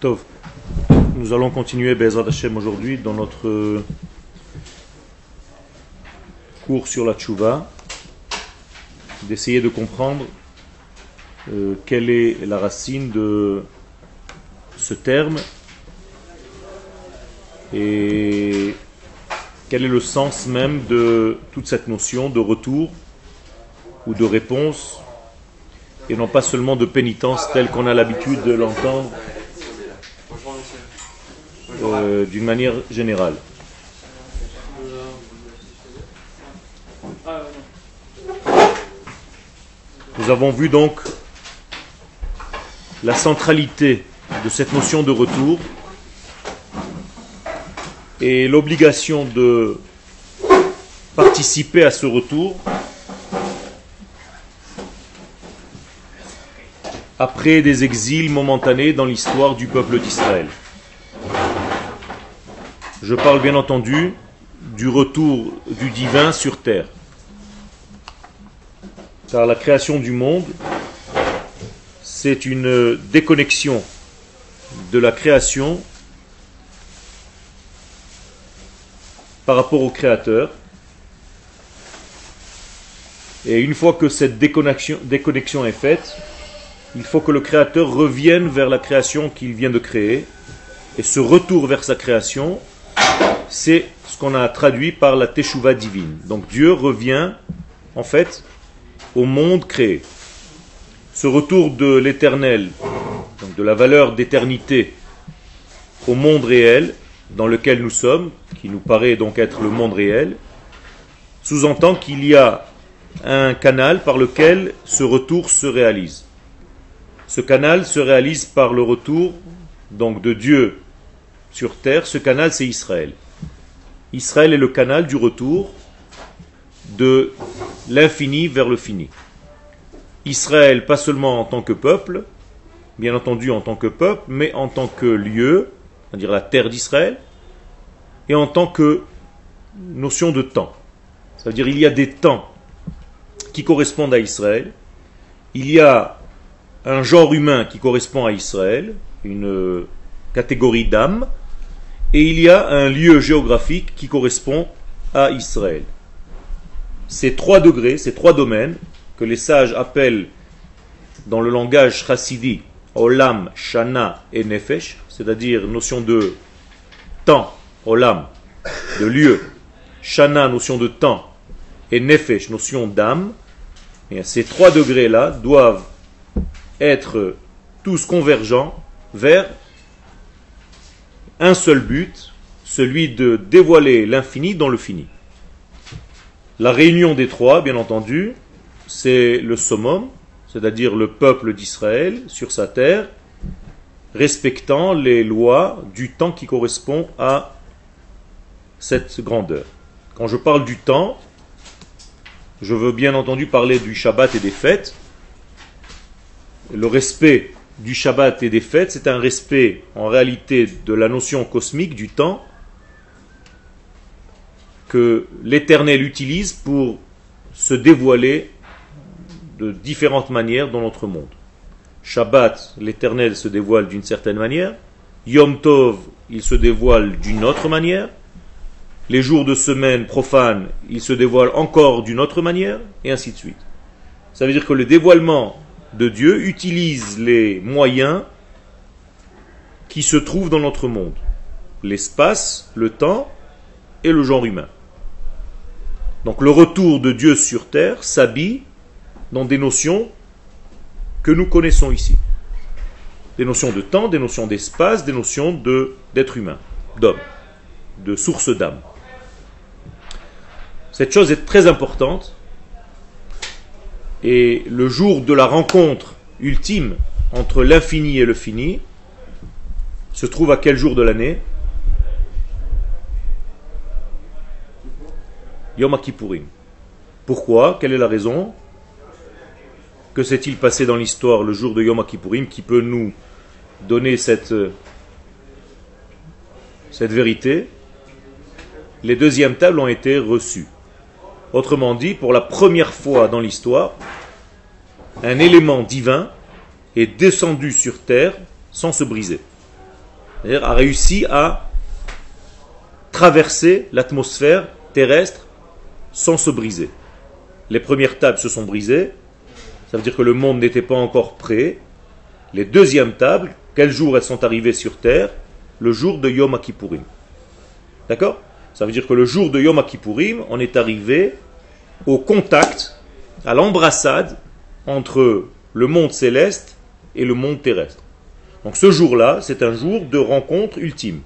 Nous allons continuer Bezrat Hashem aujourd'hui dans notre cours sur la tchouva, d'essayer de comprendre euh, quelle est la racine de ce terme et quel est le sens même de toute cette notion de retour ou de réponse et non pas seulement de pénitence telle qu'on a l'habitude de l'entendre euh, d'une manière générale. Nous avons vu donc la centralité de cette notion de retour et l'obligation de participer à ce retour après des exils momentanés dans l'histoire du peuple d'Israël. Je parle bien entendu du retour du divin sur terre. Car la création du monde, c'est une déconnexion de la création par rapport au Créateur. Et une fois que cette déconnexion, est faite, il faut que le Créateur revienne vers la création qu'il vient de créer. Et ce retour vers sa création, c'est ce qu'on a traduit par la Teshuvah divine. Donc Dieu revient, en fait, au monde créé. Ce retour de l'éternel, donc de la valeur d'éternité au monde réel, dans lequel nous sommes, qui nous paraît donc être le monde réel, sous-entend qu'il y a un canal par lequel ce retour se réalise. Ce canal se réalise par le retour donc de Dieu sur terre. Ce canal, c'est Israël. Israël est le canal du retour de l'infini vers le fini. Israël, pas seulement en tant que peuple, bien entendu en tant que peuple, mais en tant que lieu, c'est-à-dire la terre d'Israël, et en tant que notion de temps. C'est-à-dire il y a des temps qui correspondent à Israël, il y a un genre humain qui correspond à Israël, une catégorie d'âme, et il y a un lieu géographique qui correspond à Israël. Ces trois degrés, ces trois domaines, que les sages appellent dans le langage chassidi Olam, Shana et Nefesh, c'est-à-dire notion de temps, Olam, de lieu, Shana, notion de temps, et Nefesh, notion d'âme, et ces trois degrés-là doivent être tous convergents vers un seul but, celui de dévoiler l'infini dans le fini. La réunion des trois, bien entendu, c'est le summum, c'est-à-dire le peuple d'Israël sur sa terre, respectant les lois du temps qui correspond à cette grandeur. Quand je parle du temps, je veux bien entendu parler du Shabbat et des fêtes. Le respect du Shabbat et des fêtes, c'est un respect en réalité de la notion cosmique du temps que l'Éternel utilise pour se dévoiler de différentes manières dans notre monde. Shabbat, l'Éternel se dévoile d'une certaine manière. Yom Tov, il se dévoile d'une autre manière. Les jours de semaine profanes, il se dévoile encore d'une autre manière, et ainsi de suite. Ça veut dire que le dévoilement de Dieu utilise les moyens qui se trouvent dans notre monde. L'espace, le temps et le genre humain. Donc le retour de Dieu sur terre s'habille dans des notions que nous connaissons ici. Des notions de temps, des notions d'espace, des notions d'être humain, d'homme, de source d'âme. Cette chose est très importante et le jour de la rencontre ultime entre l'infini et le fini se trouve à quel jour de l'année? Yom Kippourim. Pourquoi? Quelle est la raison? Que s'est-il passé dans l'histoire le jour de Yom Kippourim qui peut nous donner cette, cette vérité? Les deuxièmes tables ont été reçues. Autrement dit, pour la première fois dans l'histoire, un élément divin est descendu sur terre sans se briser. a réussi à traverser l'atmosphère terrestre sans se briser. Les premières tables se sont brisées, ça veut dire que le monde n'était pas encore prêt. Les deuxièmes tables, quel jour elles sont arrivées sur terre? Le jour de Yom Kippourim. D'accord? Ça veut dire que le jour de Yom Kippourim, on est arrivé au contact, à l'embrassade entre le monde céleste et le monde terrestre. Donc ce jour-là, c'est un jour de rencontre ultime.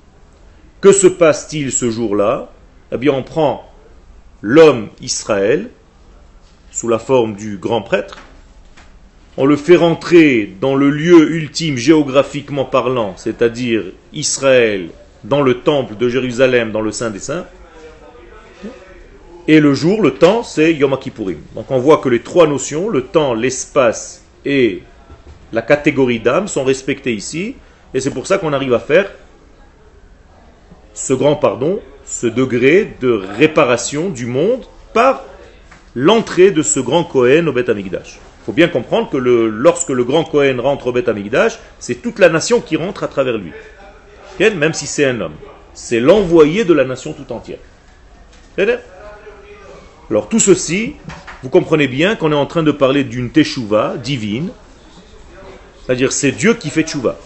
Que se passe-t-il ce jour-là? Eh bien, on prend l'homme Israël, sous la forme du grand prêtre, on le fait rentrer dans le lieu ultime géographiquement parlant, c'est-à-dire Israël, dans le temple de Jérusalem, dans le Saint des Saints. Et le jour, le temps, c'est Yom Kippourim. Donc on voit que les trois notions, le temps, l'espace et la catégorie d'âme, sont respectées ici. Et c'est pour ça qu'on arrive à faire ce grand pardon, ce degré de réparation du monde par l'entrée de ce grand Kohen au Beth Amikdash. Il faut bien comprendre que lorsque le grand Kohen rentre au Beth Amikdash, c'est toute la nation qui rentre à travers lui. Même si c'est un homme. C'est l'envoyé de la nation tout entière. Alors tout ceci, vous comprenez bien qu'on est en train de parler d'une teshuva divine, c'est-à-dire c'est Dieu qui fait teshuva.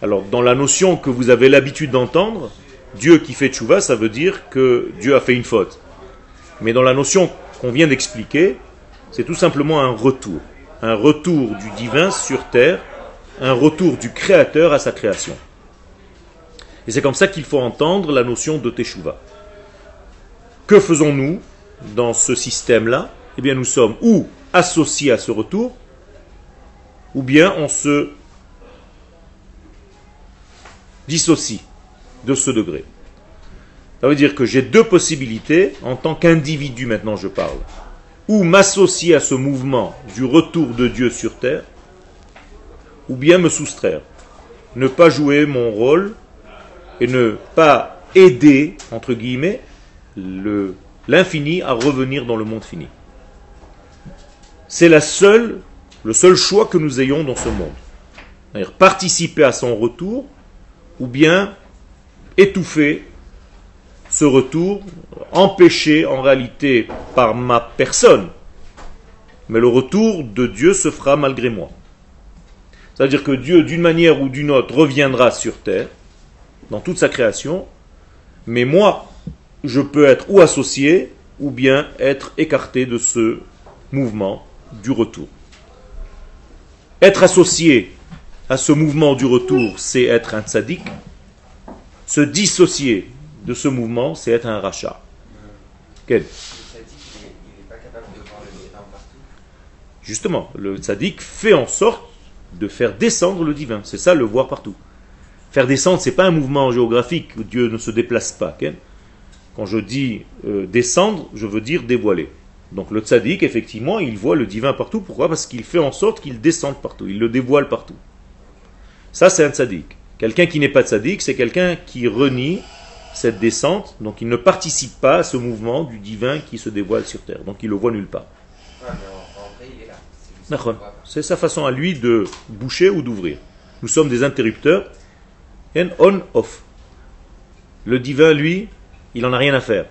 Alors dans la notion que vous avez l'habitude d'entendre, Dieu qui fait teshuva, ça veut dire que Dieu a fait une faute. Mais dans la notion qu'on vient d'expliquer, c'est tout simplement un retour. Un retour du divin sur terre, un retour du créateur à sa création. Et c'est comme ça qu'il faut entendre la notion de Teshuvah. Que faisons-nous dans ce système-là? Eh bien, nous sommes ou associés à ce retour, ou bien on se dissocie de ce degré. Ça veut dire que j'ai deux possibilités en tant qu'individu maintenant je parle ou m'associer à ce mouvement du retour de Dieu sur terre, ou bien me soustraire, ne pas jouer mon rôle et ne pas aider, entre guillemets, l'infini à revenir dans le monde fini. C'est le seul choix que nous ayons dans ce monde. C'est-à-dire participer à son retour ou bien étouffer ce retour empêché en réalité par ma personne, mais le retour de Dieu se fera malgré moi. C'est-à-dire que Dieu, d'une manière ou d'une autre, reviendra sur terre, dans toute sa création, mais moi, je peux être ou associé, ou bien être écarté de ce mouvement du retour. Être associé à ce mouvement du retour, c'est être un tzaddik. Se dissocier de ce mouvement, c'est être un rachat. Quel? Justement, le tzaddik fait en sorte de faire descendre le divin. C'est ça le voir partout. Faire descendre, c'est pas un mouvement géographique où Dieu ne se déplace pas. Quand je dis euh, descendre, je veux dire dévoiler. Donc le tzaddik, effectivement, il voit le divin partout. Pourquoi? Parce qu'il fait en sorte qu'il descende partout. Il le dévoile partout. Ça, c'est un tzaddik. Quelqu'un qui n'est pas tzaddik, c'est quelqu'un qui renie cette descente, donc il ne participe pas à ce mouvement du divin qui se dévoile sur terre, donc il le voit nulle part. C'est sa façon à lui de boucher ou d'ouvrir. Nous sommes des interrupteurs, on-off. Le divin, lui, il n'en a rien à faire.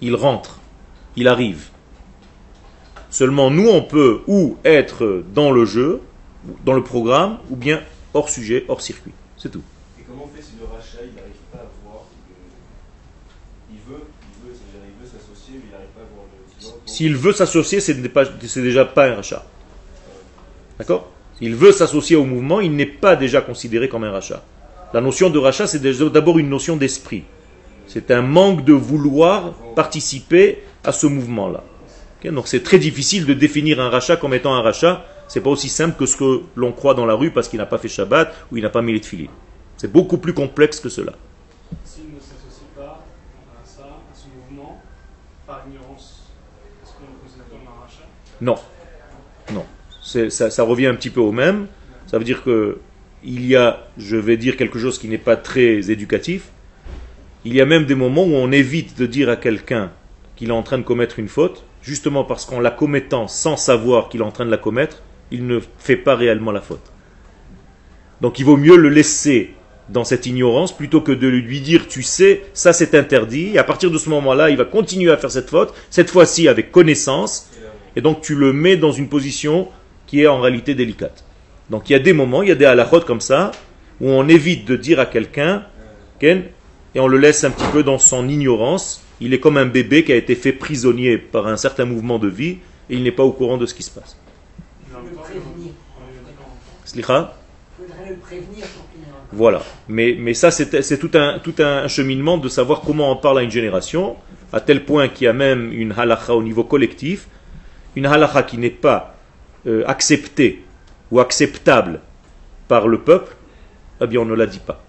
Il rentre, il arrive. Seulement nous, on peut ou être dans le jeu, dans le programme, ou bien hors sujet, hors circuit. C'est tout. Et comment on fait si le rachat, il n'arrive pas à voir il veut, il veut, veut s'associer, mais il n'arrive pas à voir le S'il veut s'associer, c'est déjà pas un rachat. D'accord? S'il veut s'associer au mouvement, il n'est pas déjà considéré comme un rachat. La notion de rachat, c'est d'abord une notion d'esprit. C'est un manque de vouloir participer à ce mouvement-là. Donc c'est très difficile de définir un rachat comme étant un rachat. C'est pas aussi simple que ce que l'on croit dans la rue parce qu'il n'a pas fait Shabbat ou il n'a pas mis les tefillin. C'est beaucoup plus complexe que cela. S'il ne s'associe pas à ça, à ce mouvement, par ignorance, est-ce qu'on le considère comme un rachat? Non. Ça, revient un petit peu au même. Ça veut dire que il y a, je vais dire quelque chose qui n'est pas très éducatif, il y a même des moments où on évite de dire à quelqu'un qu'il est en train de commettre une faute, justement parce qu'en la commettant sans savoir qu'il est en train de la commettre, il ne fait pas réellement la faute. Donc il vaut mieux le laisser dans cette ignorance plutôt que de lui dire tu sais, ça c'est interdit. À partir de ce moment-là, il va continuer à faire cette faute, cette fois-ci avec connaissance. Et donc tu le mets dans une position qui est en réalité délicate. Donc il y a des moments, il y a des halakhot comme ça, où on évite de dire à quelqu'un, Ken, et on le laisse un petit peu dans son ignorance. Il est comme un bébé qui a été fait prisonnier par un certain mouvement de vie et il n'est pas au courant de ce qui se passe. Slicha? Voilà. Mais, mais ça, c'est c'est tout un, tout un cheminement de savoir comment on parle à une génération, à tel point qu'il y a même une halakha au niveau collectif, une halakha qui n'est pas euh, acceptée ou acceptable par le peuple, eh bien on ne la dit pas.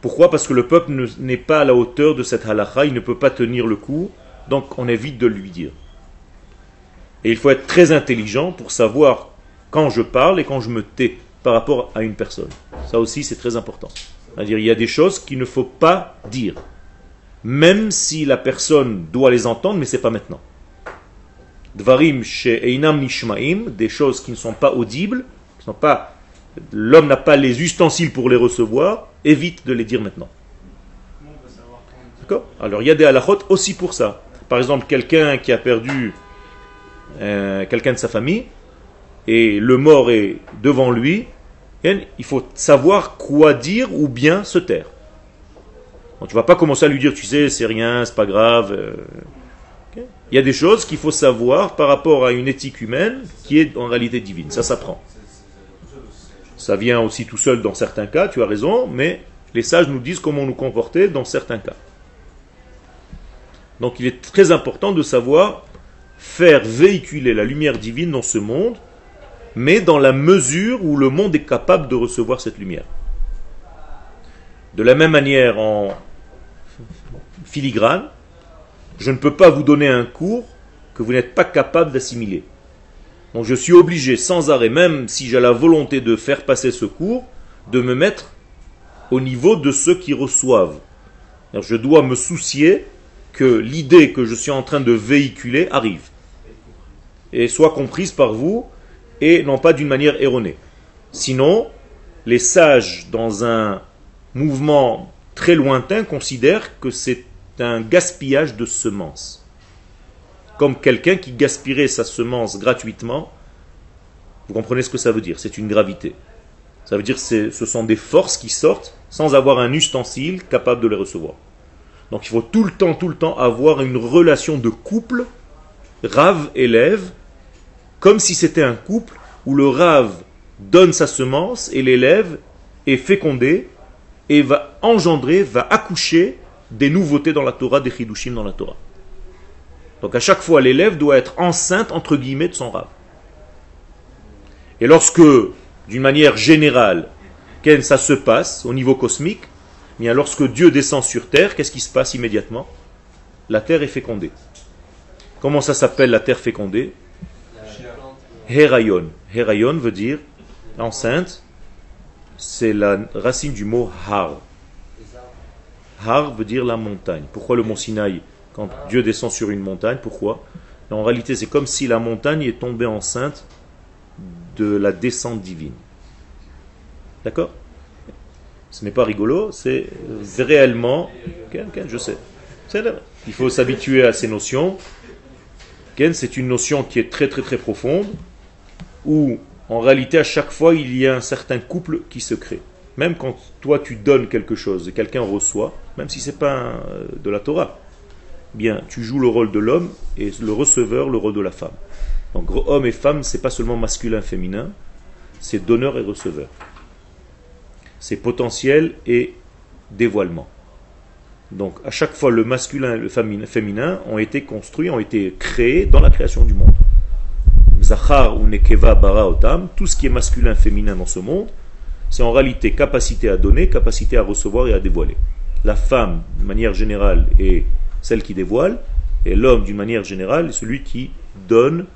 Pourquoi? Parce que le peuple ne- n'est pas à la hauteur de cette halakha, il ne peut pas tenir le coup, donc on évite de lui dire. Et il faut être très intelligent pour savoir quand je parle et quand je me tais par rapport à une personne. Ça aussi, c'est très important. C'est-à-dire, il y a des choses qu'il ne faut pas dire. Même si la personne doit les entendre, mais c'est pas maintenant. Dvarim chez Einam Nishmaim, des choses qui ne sont pas audibles, qui sont pas, l'homme n'a pas les ustensiles pour les recevoir, évite de les dire maintenant. D'accord? Alors il y a des halachot aussi pour ça. Par exemple, quelqu'un qui a perdu euh, quelqu'un de sa famille et le mort est devant lui, il faut savoir quoi dire ou bien se taire. Donc, tu vas pas commencer à lui dire, tu sais, c'est rien, c'est pas grave. euh, Il y a des choses qu'il faut savoir par rapport à une éthique humaine qui est en réalité divine. Ça s'apprend. Ça vient aussi tout seul dans certains cas, tu as raison, mais les sages nous disent comment nous comporter dans certains cas. Donc il est très important de savoir faire véhiculer la lumière divine dans ce monde, mais dans la mesure où le monde est capable de recevoir cette lumière. De la même manière, en filigrane, je ne peux pas vous donner un cours que vous n'êtes pas capable d'assimiler. Donc je suis obligé sans arrêt, même si j'ai la volonté de faire passer ce cours, de me mettre au niveau de ceux qui reçoivent. Je dois me soucier que l'idée que je suis en train de véhiculer arrive et soit comprise par vous et non pas d'une manière erronée. Sinon, les sages, dans un mouvement très lointain, considèrent que c'est un gaspillage de semences. Comme quelqu'un qui gaspillerait sa semence gratuitement. Vous comprenez ce que ça veut dire C'est une gravité. Ça veut dire que ce sont des forces qui sortent sans avoir un ustensile capable de les recevoir. Donc il faut tout le temps, tout le temps avoir une relation de couple, rave-élève, comme si c'était un couple où le rave donne sa semence et l'élève est fécondé et va engendrer, va accoucher des nouveautés dans la Torah, des chidushim dans la Torah. Donc à chaque fois, l'élève doit être enceinte, entre guillemets, de son rave. Et lorsque, d'une manière générale, ça se passe au niveau cosmique, eh bien lorsque Dieu descend sur terre, qu'est-ce qui se passe immédiatement? La terre est fécondée. Comment ça s'appelle la terre fécondée? Herayon. Herayon veut dire enceinte. C'est la racine du mot har. Har veut dire la montagne. Pourquoi le mont Sinaï Quand Dieu descend sur une montagne, pourquoi? En réalité, c'est comme si la montagne est tombée enceinte de la descente divine. D'accord? Ce n'est pas rigolo, c'est réellement. Ken, Ken, je sais. Il faut s'habituer à ces notions. Ken, c'est une notion qui est très très très profonde, où en réalité à chaque fois il y a un certain couple qui se crée. Même quand toi tu donnes quelque chose et quelqu'un reçoit, même si c'est pas un, euh, de la Torah, bien tu joues le rôle de l'homme et le receveur le rôle de la femme. Donc homme et femme, c'est pas seulement masculin féminin, c'est donneur et receveur. C'est potentiel et dévoilement. Donc à chaque fois, le masculin et le féminin, ont été construits, ont été créés dans la création du monde. Zachar ou Nekeva bara otam, tout ce qui est masculin féminin dans ce monde, c'est en réalité capacité à donner, capacité à recevoir et à dévoiler. La femme, de manière générale, est celle qui dévoile, et l'homme, d'une manière générale, est celui qui donne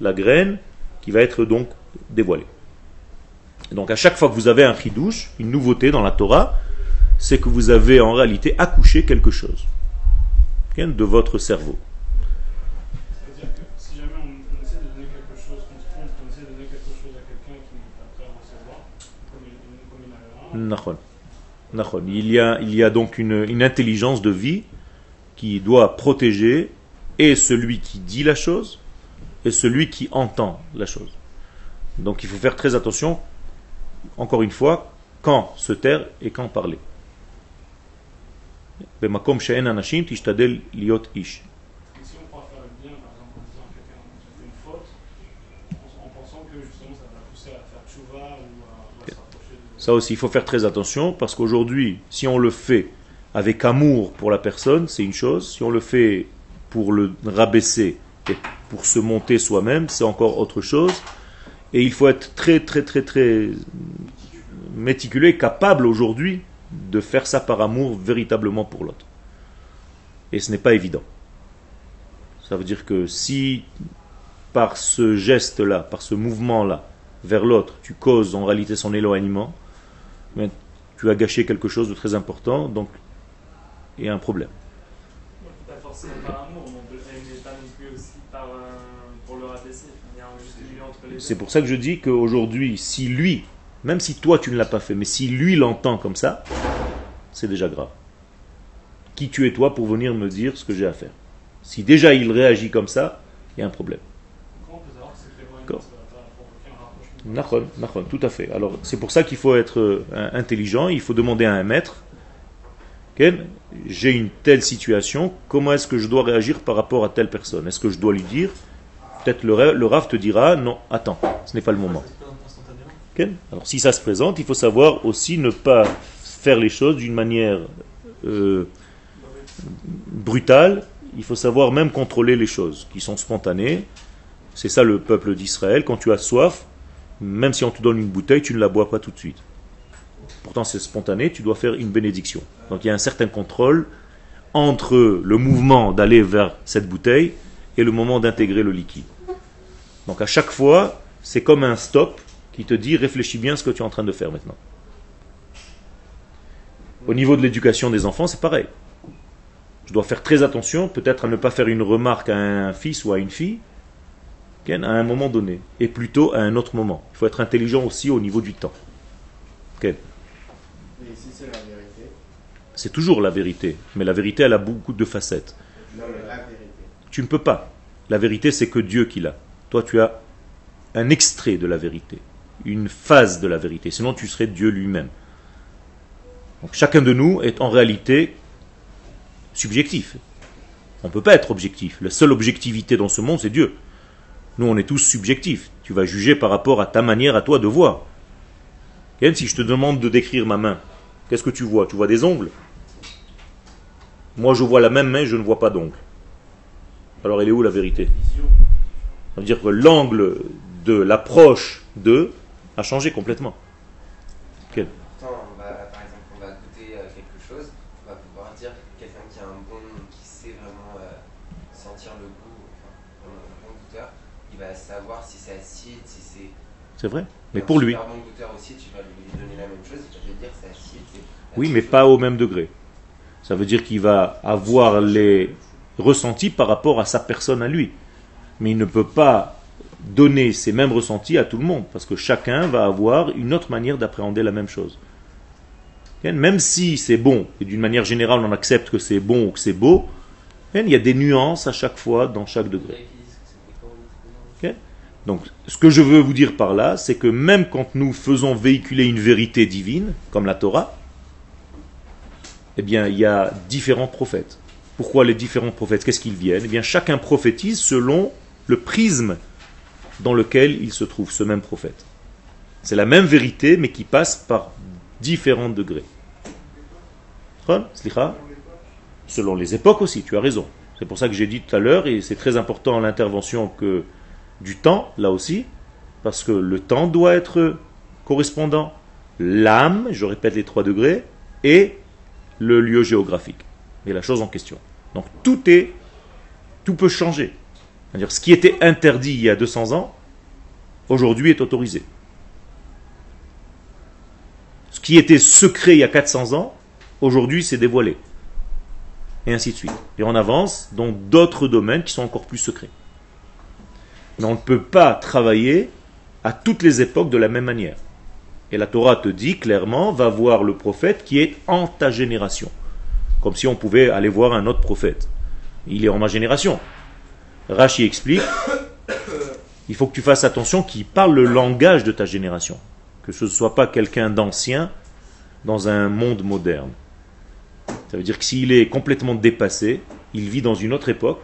la graine qui va être donc dévoilée. Donc à chaque fois que vous avez un chidouche, une nouveauté dans la Torah, c'est que vous avez en réalité accouché quelque chose de votre cerveau. C'est-à-dire que si jamais on, on essaie de donner quelque chose, qu'on se trompe, on essaie de donner quelque chose à quelqu'un qui n'est pas prêt à recevoir, comme il, comme Nachon. Nachon. Il y a, il y a donc une, intelligence de vie qui doit protéger et celui qui dit la chose et celui qui entend la chose. Donc il faut faire très attention, encore une fois, quand se taire et quand parler ça aussi, il faut faire très attention parce qu'aujourd'hui, si on le fait avec amour pour la personne, c'est une chose. Si on le fait pour le rabaisser et pour se monter soi-même, c'est encore autre chose. Et il faut être très, très, très, très méticuleux capable aujourd'hui de faire ça par amour véritablement pour l'autre. Et ce n'est pas évident. Ça veut dire que si par ce geste-là, par ce mouvement-là, vers l'autre, tu causes en réalité son éloignement, mais tu as gâché quelque chose de très important, donc il y a un problème. Pas forcément par amour, non plus, mais pas non plus aussi par, pour le rabaisser. Il y a un juste milieu entre les deux. C'est pour ça que je dis qu'aujourd'hui, si lui, même si toi tu ne l'as pas fait, mais si lui l'entend comme ça, c'est déjà grave. Qui tu es toi pour venir me dire ce que j'ai à faire? Si déjà il réagit comme ça, il y a un problème. Comment on peut savoir que cet éloignement D'accord. ça va pas Nachon, nachon, tout à fait. Alors c'est pour ça qu'il faut être euh, intelligent, il faut demander à un maître, j'ai une telle situation, comment est-ce que je dois réagir par rapport à telle personne? Est-ce que je dois lui dire? Peut-être le, ra- le Rav te dira, non, attends, ce n'est pas le moment. Alors si ça se présente, il faut savoir aussi ne pas faire les choses d'une manière euh, brutale, il faut savoir même contrôler les choses qui sont spontanées. C'est ça le peuple d'Israël, quand tu as soif, même si on te donne une bouteille, tu ne la bois pas tout de suite. Pourtant, c'est spontané, tu dois faire une bénédiction. Donc il y a un certain contrôle entre le mouvement d'aller vers cette bouteille et le moment d'intégrer le liquide. Donc à chaque fois, c'est comme un stop qui te dit réfléchis bien ce que tu es en train de faire maintenant. Au niveau de l'éducation des enfants, c'est pareil. Je dois faire très attention, peut-être à ne pas faire une remarque à un fils ou à une fille, à un moment donné, et plutôt à un autre moment. Il faut être intelligent aussi au niveau du temps. Si c'est la vérité, C'est toujours la vérité, mais la vérité, elle a beaucoup de facettes. non mais la vérité. Tu ne peux pas. La vérité, c'est que Dieu qui l'a. Toi, tu as un extrait de la vérité, une phase de la vérité. Sinon, tu serais Dieu lui-même. Donc, chacun de nous est en réalité subjectif. On ne peut pas être objectif. La seule objectivité dans ce monde, c'est Dieu. Nous, on est tous subjectifs. Tu vas juger par rapport à ta manière à toi de voir. Ken, si je te demande de décrire ma main, qu'est-ce que tu vois? Tu vois des ongles? Moi, je vois la même main, je ne vois pas d'ongles. Alors, elle est où la vérité? Ça veut dire que l'angle de l'approche de a changé complètement. Quel Pourtant, on va, par exemple, on va goûter euh, quelque chose, on va pouvoir dire quelqu'un qui a un bon, qui sait vraiment euh, sentir le goût, enfin, vraiment un bon goûteur, il va savoir si c'est acide, si c'est. C'est vrai. Mais Un pour lui. super bon goûteur aussi, tu vas lui donner la même chose, il va te dire c'est acide. c'est- Oui, mais pas au même degré. Ça veut dire qu'il va avoir les ressentis par rapport à sa personne à lui. Mais il ne peut pas donner ces mêmes ressentis à tout le monde, parce que chacun va avoir une autre manière d'appréhender la même chose. Même si c'est bon, et d'une manière générale on accepte que c'est bon ou que c'est beau, il y a des nuances à chaque fois dans chaque degré. Donc, ce que je veux vous dire par là, c'est que même quand nous faisons véhiculer une vérité divine, comme la Torah, eh bien, il y a différents prophètes. Pourquoi les différents prophètes Qu'est-ce qu'ils viennent? Eh bien, chacun prophétise selon le prisme dans lequel il se trouve, ce même prophète. C'est la même vérité, mais qui passe par différents degrés. Selon les époques aussi, tu as raison. C'est pour ça que j'ai dit tout à l'heure, et c'est très important l'intervention que du temps, là aussi, parce que le temps doit être correspondant. L'âme, je répète les trois degrés, et le lieu géographique et la chose en question. Donc tout est, tout peut changer. C'est-à-dire ce qui était interdit il y a 200 ans, aujourd'hui est autorisé. Ce qui était secret il y a 400 ans, aujourd'hui c'est dévoilé. Et ainsi de suite. Et on avance dans d'autres domaines qui sont encore plus secrets. On ne peut pas travailler à toutes les époques de la même manière. Et la Torah te dit clairement, va voir le prophète qui est en ta génération. Comme si on pouvait aller voir un autre prophète. Il est en ma génération. Rashi explique, il faut que tu fasses attention qu'il parle le langage de ta génération. Que ce ne soit pas quelqu'un d'ancien dans un monde moderne. Ça veut dire que s'il est complètement dépassé, il vit dans une autre époque,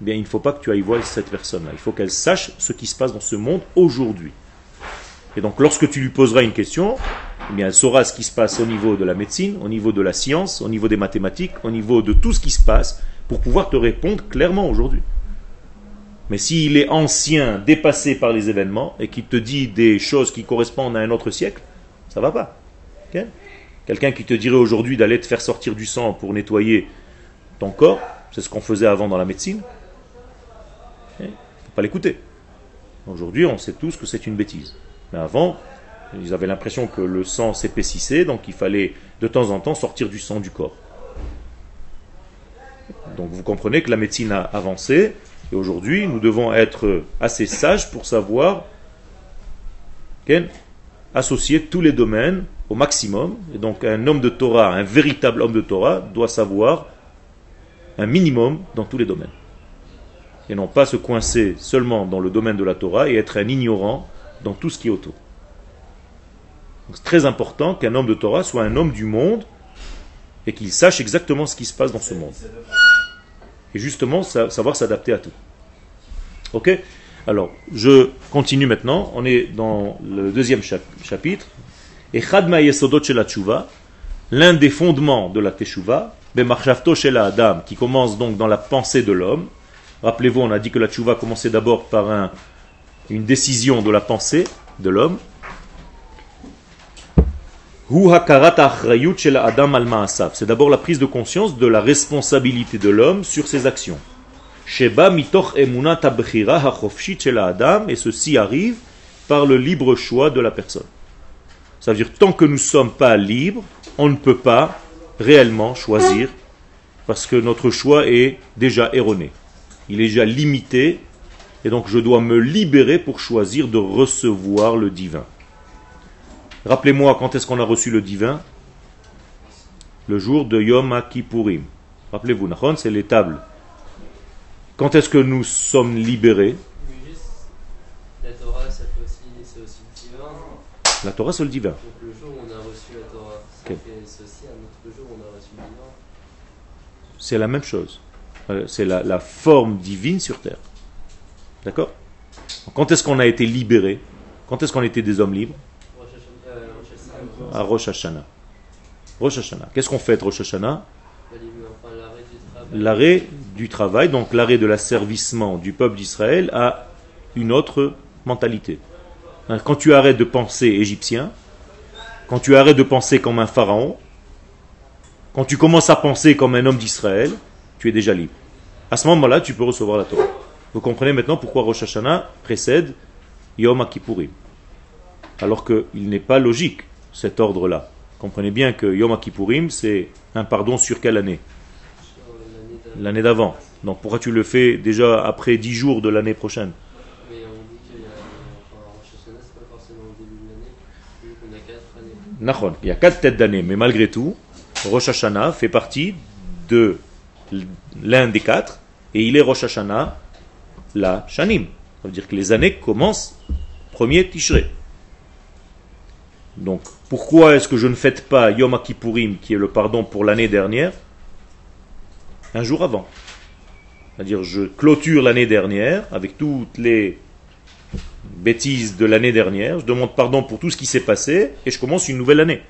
eh bien il ne faut pas que tu ailles voir cette personne-là. Il faut qu'elle sache ce qui se passe dans ce monde aujourd'hui. Et donc lorsque tu lui poseras une question, eh bien, elle saura ce qui se passe au niveau de la médecine, au niveau de la science, au niveau des mathématiques, au niveau de tout ce qui se passe, pour pouvoir te répondre clairement aujourd'hui. Mais s'il est ancien, dépassé par les événements, et qu'il te dit des choses qui correspondent à un autre siècle, ça va pas. Quelqu'un qui te dirait aujourd'hui d'aller te faire sortir du sang pour nettoyer ton corps, c'est ce qu'on faisait avant dans la médecine. Pas l'écouter. Aujourd'hui, on sait tous que c'est une bêtise. Mais avant, ils avaient l'impression que le sang s'épaississait, donc il fallait de temps en temps sortir du sang du corps. Donc vous comprenez que la médecine a avancé, et aujourd'hui nous devons être assez sages pour savoir associer tous les domaines au maximum. Et donc un homme de Torah, un véritable homme de Torah, doit savoir un minimum dans tous les domaines. Et non pas se coincer seulement dans le domaine de la Torah et être un ignorant dans tout ce qui est autour. C'est très important qu'un homme de Torah soit un homme du monde et qu'il sache exactement ce qui se passe dans ce monde. Et justement, savoir s'adapter à tout. Ok? Alors, je continue maintenant. On est dans le deuxième chapitre. Et Chadma Yesodot l'un des fondements de la Teshuvah, Bemarchavto Shela Adam, qui commence donc dans la pensée de l'homme. Rappelez-vous, on a dit que la Teshuvah commençait d'abord par un, une décision de la pensée de l'homme. C'est d'abord la prise de conscience de la responsabilité de l'homme sur ses actions. Et ceci arrive par le libre choix de la personne. Ça veut dire tant que nous ne sommes pas libres, on ne peut pas réellement choisir parce que notre choix est déjà erroné. Il est déjà limité et donc je dois me libérer pour choisir de recevoir le divin. Rappelez-moi quand est-ce qu'on a reçu le divin Le jour de Yom Kippourim. Rappelez-vous, c'est l'étable. Quand est-ce que nous sommes libérés? La Torah, c'est aussi, le divin. La Torah, c'est le divin. Donc le jour où on a reçu la Torah, ça fait ceci un autre jour où on a reçu le divin. C'est la même chose. Euh, c'est la, la forme divine sur terre. D'accord? Quand est-ce qu'on a été libérés Quand est-ce qu'on était des hommes libres? À Rosh Hashanah. Rosh Hashanah. Qu'est-ce qu'on fait Rosh Hashanah? L'arrêt du travail, donc l'arrêt de l'asservissement du peuple d'Israël à une autre mentalité. Hein, quand tu arrêtes de penser égyptien, quand tu arrêtes de penser comme un pharaon, quand tu commences à penser comme un homme d'Israël, tu es déjà libre. À ce moment-là, tu peux recevoir la Torah. Vous comprenez maintenant pourquoi Rosh Hashanah précède Yom Kippourim. Alors qu'il n'est pas logique cet ordre-là. Comprenez bien que Yom Kippourim, c'est un pardon sur quelle année? L'année d'avant. Donc pourquoi tu le fais déjà après dix jours de l'année prochaine? Il y a quatre têtes d'année, mais malgré tout, Rosh Hashanah fait partie de l'un des quatre, et il est Rosh Hashanah la Shanim. Ça veut dire que les années commencent premier Tishrei. Donc, pourquoi est-ce que je ne fête pas Yom Kippourim, qui est le pardon pour l'année dernière, un jour avant C'est-à-dire, je clôture l'année dernière avec toutes les bêtises de l'année dernière, je demande pardon pour tout ce qui s'est passé et je commence une nouvelle année.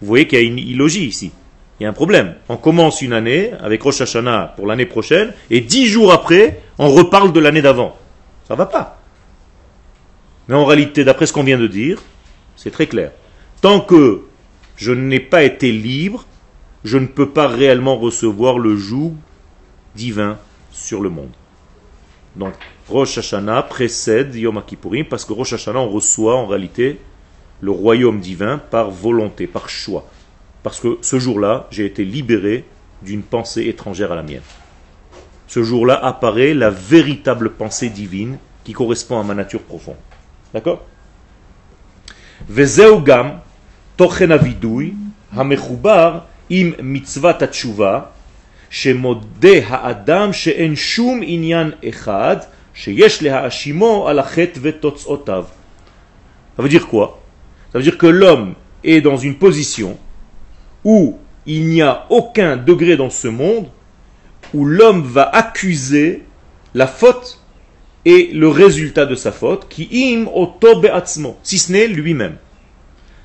Vous voyez qu'il y a une illogie ici. Il y a un problème. On commence une année avec Rosh Hashanah pour l'année prochaine et dix jours après, on reparle de l'année d'avant. Ça va pas. Mais en réalité, d'après ce qu'on vient de dire, c'est très clair. Tant que je n'ai pas été libre, je ne peux pas réellement recevoir le joug divin sur le monde. Donc, Rosh Hashanah précède Yom Kippourim parce que Rosh Hashanah, on reçoit en réalité le royaume divin par volonté, par choix. Parce que ce jour-là, j'ai été libéré d'une pensée étrangère à la mienne. Ce jour-là apparaît la véritable pensée divine qui correspond à ma nature profonde. D'accord וזהו גם תוכן הווידוי המחובר עם מצוות התשובה שמודה האדם שאין שום עניין אחד שיש להאשימו על החטא ותוצאותיו. Ça veut dire quoi Ça veut dire que l'homme est dans une position où il n'y a aucun degré dans ce monde où l'homme va accuser la faute et le résultat de sa faute, qui im si ce n'est lui-même.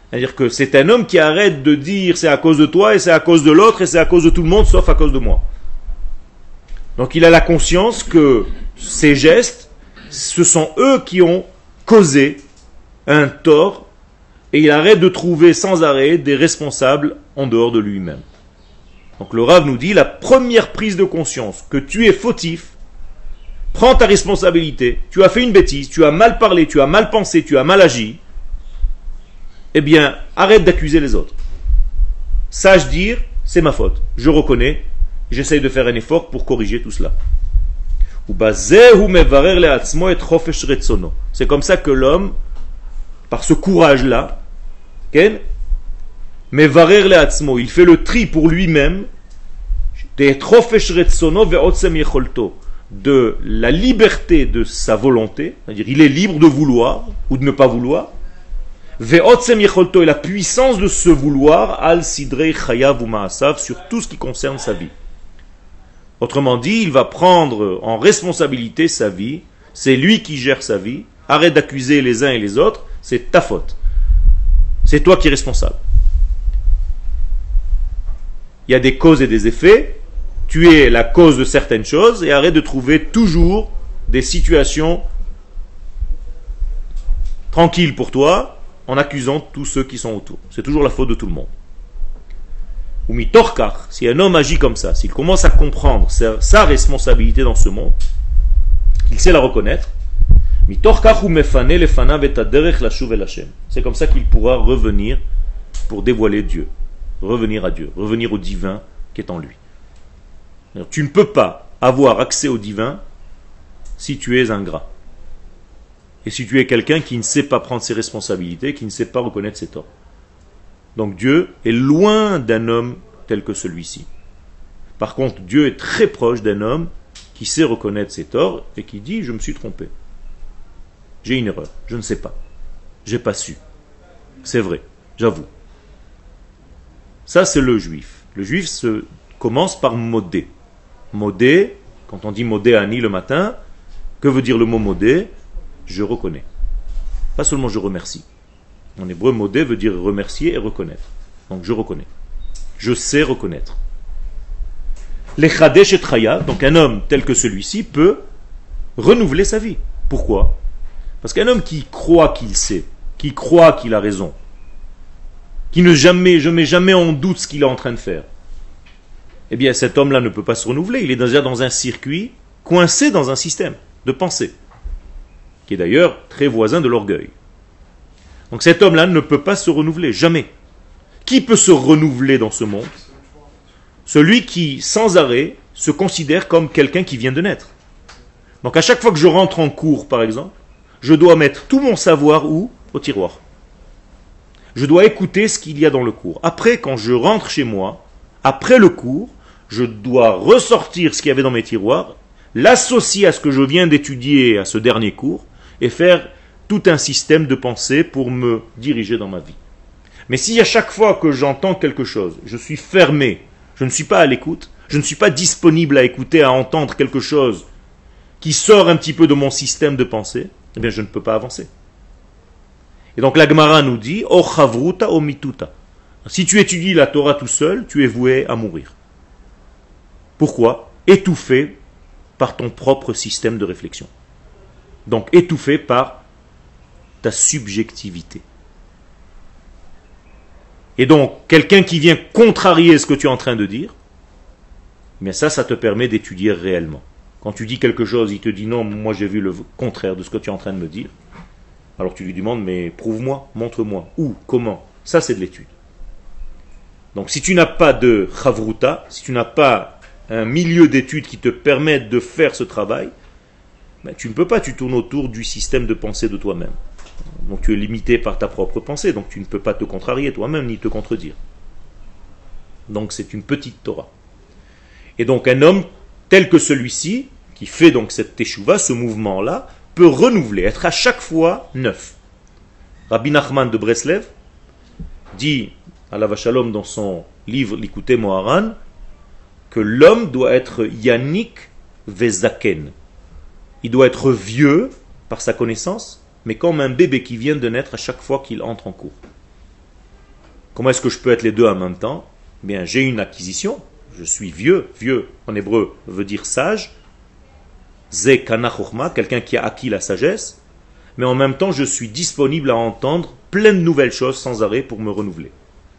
C'est-à-dire que c'est un homme qui arrête de dire c'est à cause de toi et c'est à cause de l'autre et c'est à cause de tout le monde sauf à cause de moi. Donc il a la conscience que ces gestes, ce sont eux qui ont causé un tort et il arrête de trouver sans arrêt des responsables en dehors de lui-même. Donc le Rav nous dit la première prise de conscience que tu es fautif, prends ta responsabilité, tu as fait une bêtise, tu as mal parlé, tu as mal pensé, tu as mal agi, eh bien arrête d'accuser les autres. Sache dire c'est ma faute, je reconnais, j'essaye de faire un effort pour corriger tout cela. C'est comme ça que l'homme, par ce courage-là, il fait le tri pour lui-même de la liberté de sa volonté, c'est-à-dire il est libre de vouloir ou de ne pas vouloir, et la puissance de se vouloir al sidrei sur tout ce qui concerne sa vie. Autrement dit, il va prendre en responsabilité sa vie, c'est lui qui gère sa vie, arrête d'accuser les uns et les autres, c'est ta faute. C'est toi qui es responsable. Il y a des causes et des effets, tu es la cause de certaines choses et arrête de trouver toujours des situations tranquilles pour toi en accusant tous ceux qui sont autour. C'est toujours la faute de tout le monde. Ou mitorkar, si un homme agit comme ça, s'il commence à comprendre sa, responsabilité dans ce monde, qu'il sait la reconnaître, c'est comme ça qu'il pourra revenir pour dévoiler Dieu, revenir à Dieu, revenir au divin qui est en lui. Tu ne peux pas avoir accès au divin si tu es ingrat. Et si tu es quelqu'un qui ne sait pas prendre ses responsabilités, qui ne sait pas reconnaître ses torts. Donc Dieu est loin d'un homme tel que celui-ci. Par contre, Dieu est très proche d'un homme qui sait reconnaître ses torts et qui dit je me suis trompé. J'ai une erreur, je ne sais pas. J'ai pas su. C'est vrai, j'avoue. Ça c'est le juif. Le juif se commence par modé. Modé, quand on dit modé Ani le matin, que veut dire le mot modé? Je reconnais. Pas seulement je remercie. En hébreu, modé veut dire remercier et reconnaître. Donc je reconnais. Je sais reconnaître. L'echadesh et donc un homme tel que celui-ci, peut renouveler sa vie. Pourquoi? Parce qu'un homme qui croit qu'il sait, qui croit qu'il a raison, qui ne jamais, je mets jamais en doute ce qu'il est en train de faire, eh bien cet homme-là ne peut pas se renouveler. Il est déjà dans un circuit coincé dans un système de pensée, qui est d'ailleurs très voisin de l'orgueil. Donc cet homme-là ne peut pas se renouveler, jamais. Qui peut se renouveler dans ce monde? Celui qui, sans arrêt, se considère comme quelqu'un qui vient de naître. Donc à chaque fois que je rentre en cours, par exemple, je dois mettre tout mon savoir où Au tiroir. Je dois écouter ce qu'il y a dans le cours. Après, quand je rentre chez moi, après le cours, je dois ressortir ce qu'il y avait dans mes tiroirs, l'associer à ce que je viens d'étudier à ce dernier cours, et faire tout un système de pensée pour me diriger dans ma vie. Mais si à chaque fois que j'entends quelque chose, je suis fermé, je ne suis pas à l'écoute, je ne suis pas disponible à écouter, à entendre quelque chose qui sort un petit peu de mon système de pensée, eh bien je ne peux pas avancer. Et donc la Gemara nous dit, O chavruta o mituta. Si tu étudies la Torah tout seul, tu es voué à mourir. Pourquoi? Étouffé par ton propre système de réflexion. Donc étouffé par ta subjectivité. Et donc, quelqu'un qui vient contrarier ce que tu es en train de dire, mais ça, ça te permet d'étudier réellement. Quand tu dis quelque chose, il te dit non, moi j'ai vu le contraire de ce que tu es en train de me dire. Alors tu lui demandes, mais prouve-moi, montre-moi, où, comment? Ça, c'est de l'étude. Donc si tu n'as pas de chavruta, si tu n'as pas un milieu d'études qui te permette de faire ce travail, ben, tu ne peux pas, tu tournes autour du système de pensée de toi-même. Donc tu es limité par ta propre pensée, donc tu ne peux pas te contrarier toi-même ni te contredire. Donc c'est une petite Torah. Et donc un homme tel que celui-ci, fait donc cette teshuva, ce mouvement-là, peut renouveler, être à chaque fois neuf. Rabbi Nachman de Breslev dit à la Vachalom dans son livre L'Ikouté Moharan que l'homme doit être yannick vezaken. Il doit être vieux par sa connaissance, mais comme un bébé qui vient de naître à chaque fois qu'il entre en cours. Comment est-ce que je peux être les deux en même temps? Eh Bien, j'ai une acquisition, je suis vieux, vieux en hébreu veut dire sage, ze quelqu'un qui a acquis la sagesse, mais en même temps je suis disponible à entendre plein de nouvelles choses sans arrêt pour me renouveler.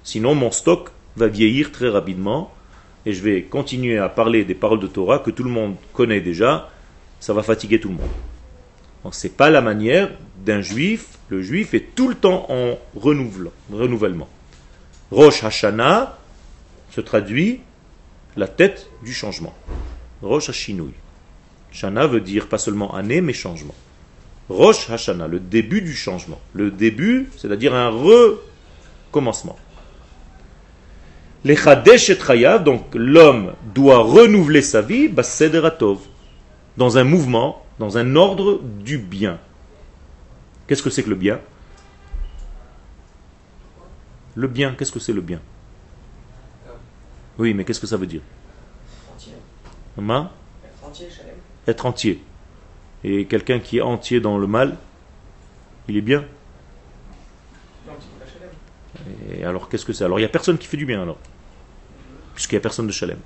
Sinon mon stock va vieillir très rapidement et je vais continuer à parler des paroles de Torah que tout le monde connaît déjà, ça va fatiguer tout le monde. Ce n'est pas la manière d'un juif, le juif est tout le temps en renouvellement. Rosh Hashanah se traduit la tête du changement. Rosh Hashinui. Shana veut dire pas seulement année, mais changement. Rosh Hashanah, le début du changement. Le début, c'est-à-dire un recommencement. Les Chadesh et donc l'homme doit renouveler sa vie, Basederatov, dans un mouvement, dans un ordre du bien. Qu'est-ce que c'est que le bien? Le bien, qu'est-ce que c'est le bien? Oui, mais qu'est-ce que ça veut dire? Entier, Être entier. Et quelqu'un qui est entier dans le mal, il est bien Et alors qu'est-ce que c'est? Alors il n'y a personne qui fait du bien alors Puisqu'il n'y a personne de Shalem.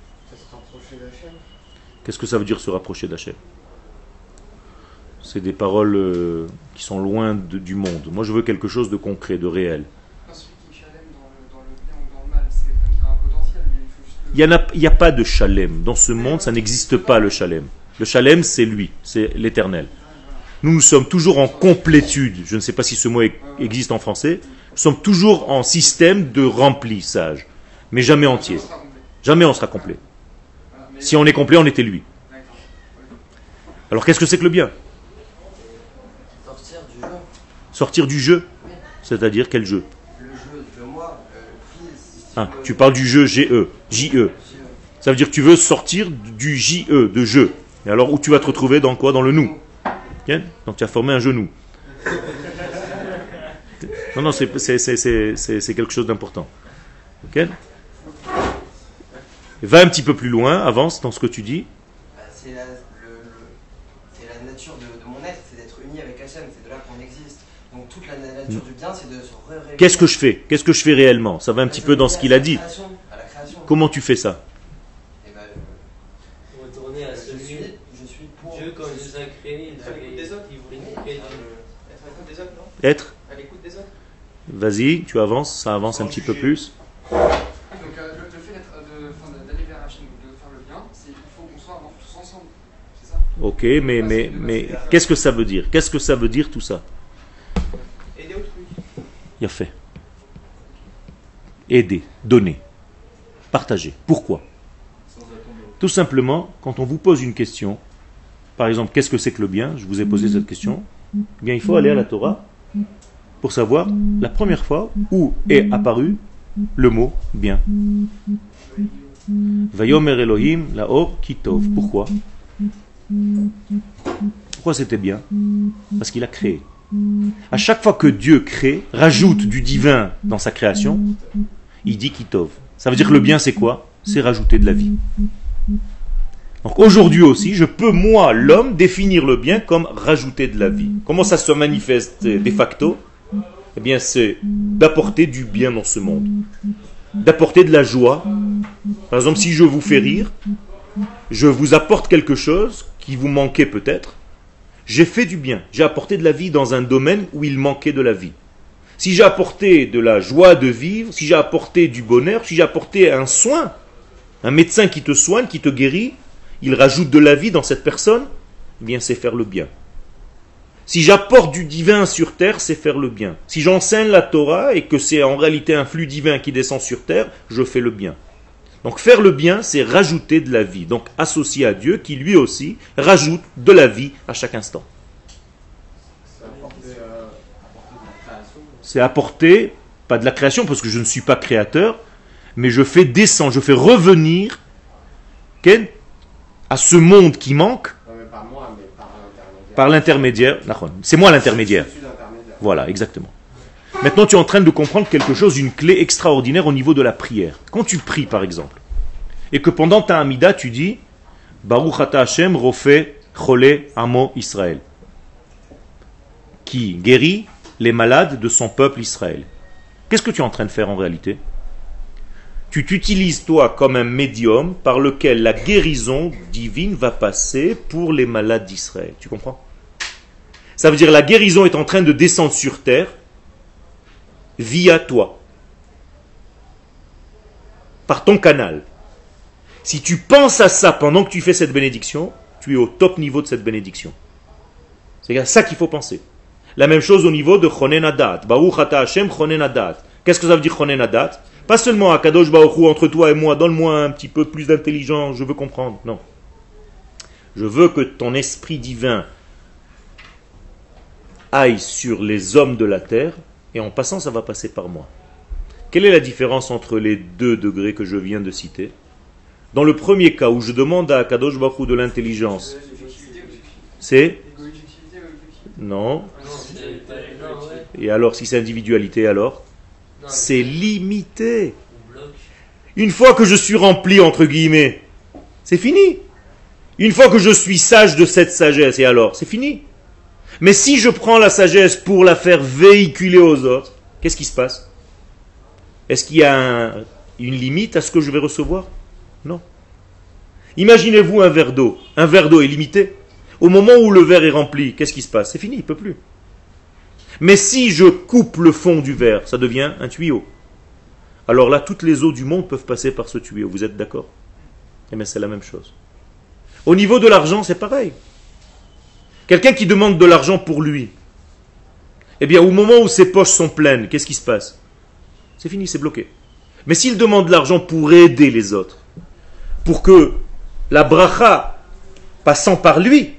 Qu'est-ce que ça veut dire se rapprocher d'Hachem? C'est des paroles euh, qui sont loin du monde. Moi je veux quelque chose de concret, de réel. Il n'y a, pas de Shalem. Dans ce monde, ça n'existe pas le Shalem. Le Shalem, c'est lui, c'est l'éternel. Nous, nous sommes toujours en complétude. Je ne sais pas si ce mot existe en français. Nous sommes toujours en système de remplissage, mais jamais entier. Jamais on sera complet. Si on est complet, on était lui. Alors qu'est-ce que c'est que le bien? Sortir du jeu. Sortir du jeu? C'est-à-dire quel jeu? Le jeu de moi, ah, tu parles du jeu GE, JE. Ça veut dire que tu veux sortir du JE, de jeu. Et alors où tu vas te retrouver dans quoi Dans le nous. Donc tu as formé un genou. Non, non, c'est quelque chose d'important. Ok Va un petit peu plus loin, avance dans ce que tu dis. Bah, c'est la, nature de, mon être, c'est d'être uni avec Hachem, c'est de là qu'on existe. Donc toute la nature du bien, c'est de se. Qu'est-ce que je fais? Qu'est-ce que je fais réellement? Ça va un petit peu dans ce qu'il a dit. Comment tu fais ça eh ben, euh, Retourner à celui, je suis pour Dieu quand il nous a créés, il, a, des autres, il voulait nous créer. Être à l'écoute des autres, non Être À l'écoute des autres. Vas-y, tu avances, ça avance un petit peu plus. Ok, mais, mais, mais qu'est-ce que ça veut dire? Qu'est-ce que ça veut dire tout ça? Aider autrui. Il a fait. Aider, donner, partager. Pourquoi? Tout simplement, quand on vous pose une question, par exemple, qu'est-ce que c'est que le bien? Je vous ai posé cette question. Eh bien, il faut aller à la Torah pour savoir la première fois où est apparu le mot bien. Vayomer Elohim laor kitov. Pourquoi? Pourquoi c'était bien? Parce qu'il a créé. À chaque fois que Dieu crée, rajoute du divin dans sa création, il dit kitov. Ça veut dire que le bien c'est quoi? C'est rajouter de la vie. Donc aujourd'hui aussi, je peux, moi, l'homme, définir le bien comme rajouter de la vie. Comment ça se manifeste de facto? Eh bien, c'est d'apporter du bien dans ce monde. D'apporter de la joie. Par exemple, si je vous fais rire, je vous apporte quelque chose qui vous manquait peut-être, j'ai fait du bien, j'ai apporté de la vie dans un domaine où il manquait de la vie. Si j'ai apporté de la joie de vivre, si j'ai apporté du bonheur, si j'ai apporté un soin, un médecin qui te soigne, qui te guérit, il rajoute de la vie dans cette personne, eh bien c'est faire le bien. Si j'apporte du divin sur terre, c'est faire le bien. Si j'enseigne la Torah et que c'est en réalité un flux divin qui descend sur terre, je fais le bien. Donc faire le bien, c'est rajouter de la vie. Donc associer à Dieu qui lui aussi rajoute de la vie à chaque instant. C'est apporter, pas de la création parce que je ne suis pas créateur, mais je fais descendre, je fais revenir à ce monde qui manque par l'intermédiaire. C'est moi l'intermédiaire. Voilà, exactement. Maintenant, tu es en train de comprendre quelque chose, une clé extraordinaire au niveau de la prière. Quand tu pries, par exemple, et que pendant ta Amida, tu dis Baruch Ata Hashem Rofe Chole Amo Israël, qui guérit les malades de son peuple Israël. Qu'est-ce que tu es en train de faire en réalité? Tu t'utilises toi comme un médium par lequel la guérison divine va passer pour les malades d'Israël. Tu comprends? Ça veut dire la guérison est en train de descendre sur terre via toi, par ton canal. Si tu penses à ça pendant que tu fais cette bénédiction, tu es au top niveau de cette bénédiction. C'est à ça qu'il faut penser. La même chose au niveau de Chonenadat. Hashem Qu'est-ce que ça veut dire Chonenadat Pas seulement à Kadosh entre toi et moi, donne-moi un petit peu plus d'intelligence, je veux comprendre. Non. Je veux que ton esprit divin aille sur les hommes de la terre et en passant, ça va passer par moi. Quelle est la différence entre les deux degrés que je viens de citer? Dans le premier cas où je demande à Kadosh Baruch de l'intelligence, c'est Non. Et alors, si c'est individualité, alors? C'est limité. Une fois que je suis rempli, entre guillemets, c'est fini. Une fois que je suis sage de cette sagesse, et alors, c'est fini. Mais si je prends la sagesse pour la faire véhiculer aux autres, qu'est-ce qui se passe? Est-ce qu'il y a une limite à ce que je vais recevoir? Non. Imaginez-vous un verre d'eau. Un verre d'eau est limité. Au moment où le verre est rempli, qu'est-ce qui se passe? C'est fini, il ne peut plus. Mais si je coupe le fond du verre, ça devient un tuyau. Alors là, toutes les eaux du monde peuvent passer par ce tuyau. Vous êtes d'accord? Eh bien, c'est la même chose. Au niveau de l'argent, c'est pareil. Quelqu'un qui demande de l'argent pour lui, eh bien, au moment où ses poches sont pleines, qu'est-ce qui se passe? C'est fini, c'est bloqué. Mais s'il demande de l'argent pour aider les autres, pour que la bracha, passant par lui,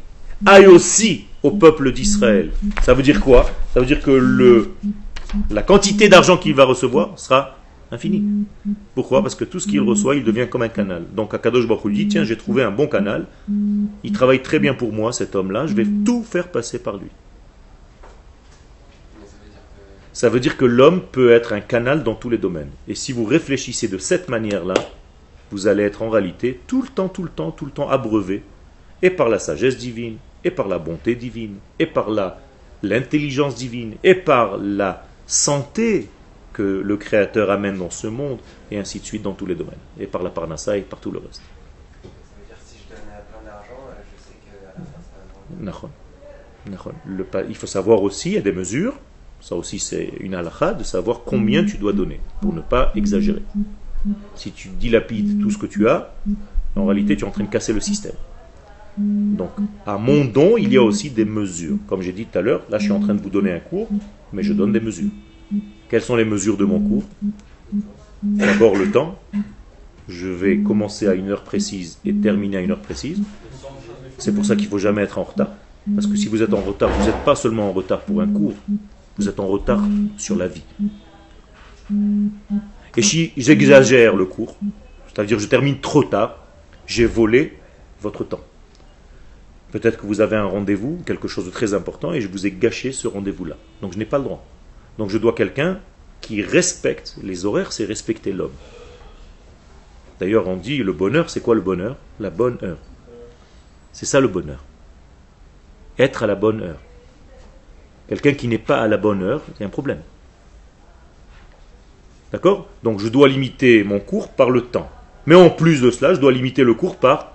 aille aussi au peuple d'Israël, ça veut dire quoi? Ça veut dire que la quantité d'argent qu'il va recevoir sera infini. Pourquoi? Parce que tout ce qu'il reçoit, il devient comme un canal. Donc Akadosh Baruch dit, tiens, j'ai trouvé un bon canal, il travaille très bien pour moi, cet homme-là, je vais tout faire passer par lui. Ça veut dire que l'homme peut être un canal dans tous les domaines. Et si vous réfléchissez de cette manière-là, vous allez être en réalité tout le temps, tout le temps, tout le temps abreuvé, et par la sagesse divine, et par la bonté divine, et par l'intelligence divine, et par la santé que le Créateur amène dans ce monde, et ainsi de suite dans tous les domaines, et par la parnassa et par tout le reste. il faut savoir aussi, il y a des mesures, ça aussi c'est une halakha, de savoir combien tu dois donner, pour ne pas exagérer. Si tu dilapides tout ce que tu as, en réalité tu es en train de casser le système. Donc, à mon don, il y a aussi des mesures. Comme j'ai dit tout à l'heure, là je suis en train de vous donner un cours, mais je donne des mesures. Quelles sont les mesures de mon cours? D'abord le temps. Je vais commencer à une heure précise et terminer à une heure précise. C'est pour ça qu'il ne faut jamais être en retard. Parce que si vous êtes en retard, vous n'êtes pas seulement en retard pour un cours, vous êtes en retard sur la vie. Et si j'exagère le cours, c'est-à-dire je termine trop tard, j'ai volé votre temps. Peut-être que vous avez un rendez-vous, quelque chose de très important, et je vous ai gâché ce rendez-vous-là. Donc je n'ai pas le droit. Donc je dois quelqu'un qui respecte les horaires, c'est respecter l'homme. D'ailleurs, on dit le bonheur, c'est quoi le bonheur? La bonne heure. C'est ça le bonheur. Être à la bonne heure. Quelqu'un qui n'est pas à la bonne heure, il y a un problème. D'accord? Donc je dois limiter mon cours par le temps. Mais en plus de cela, je dois limiter le cours par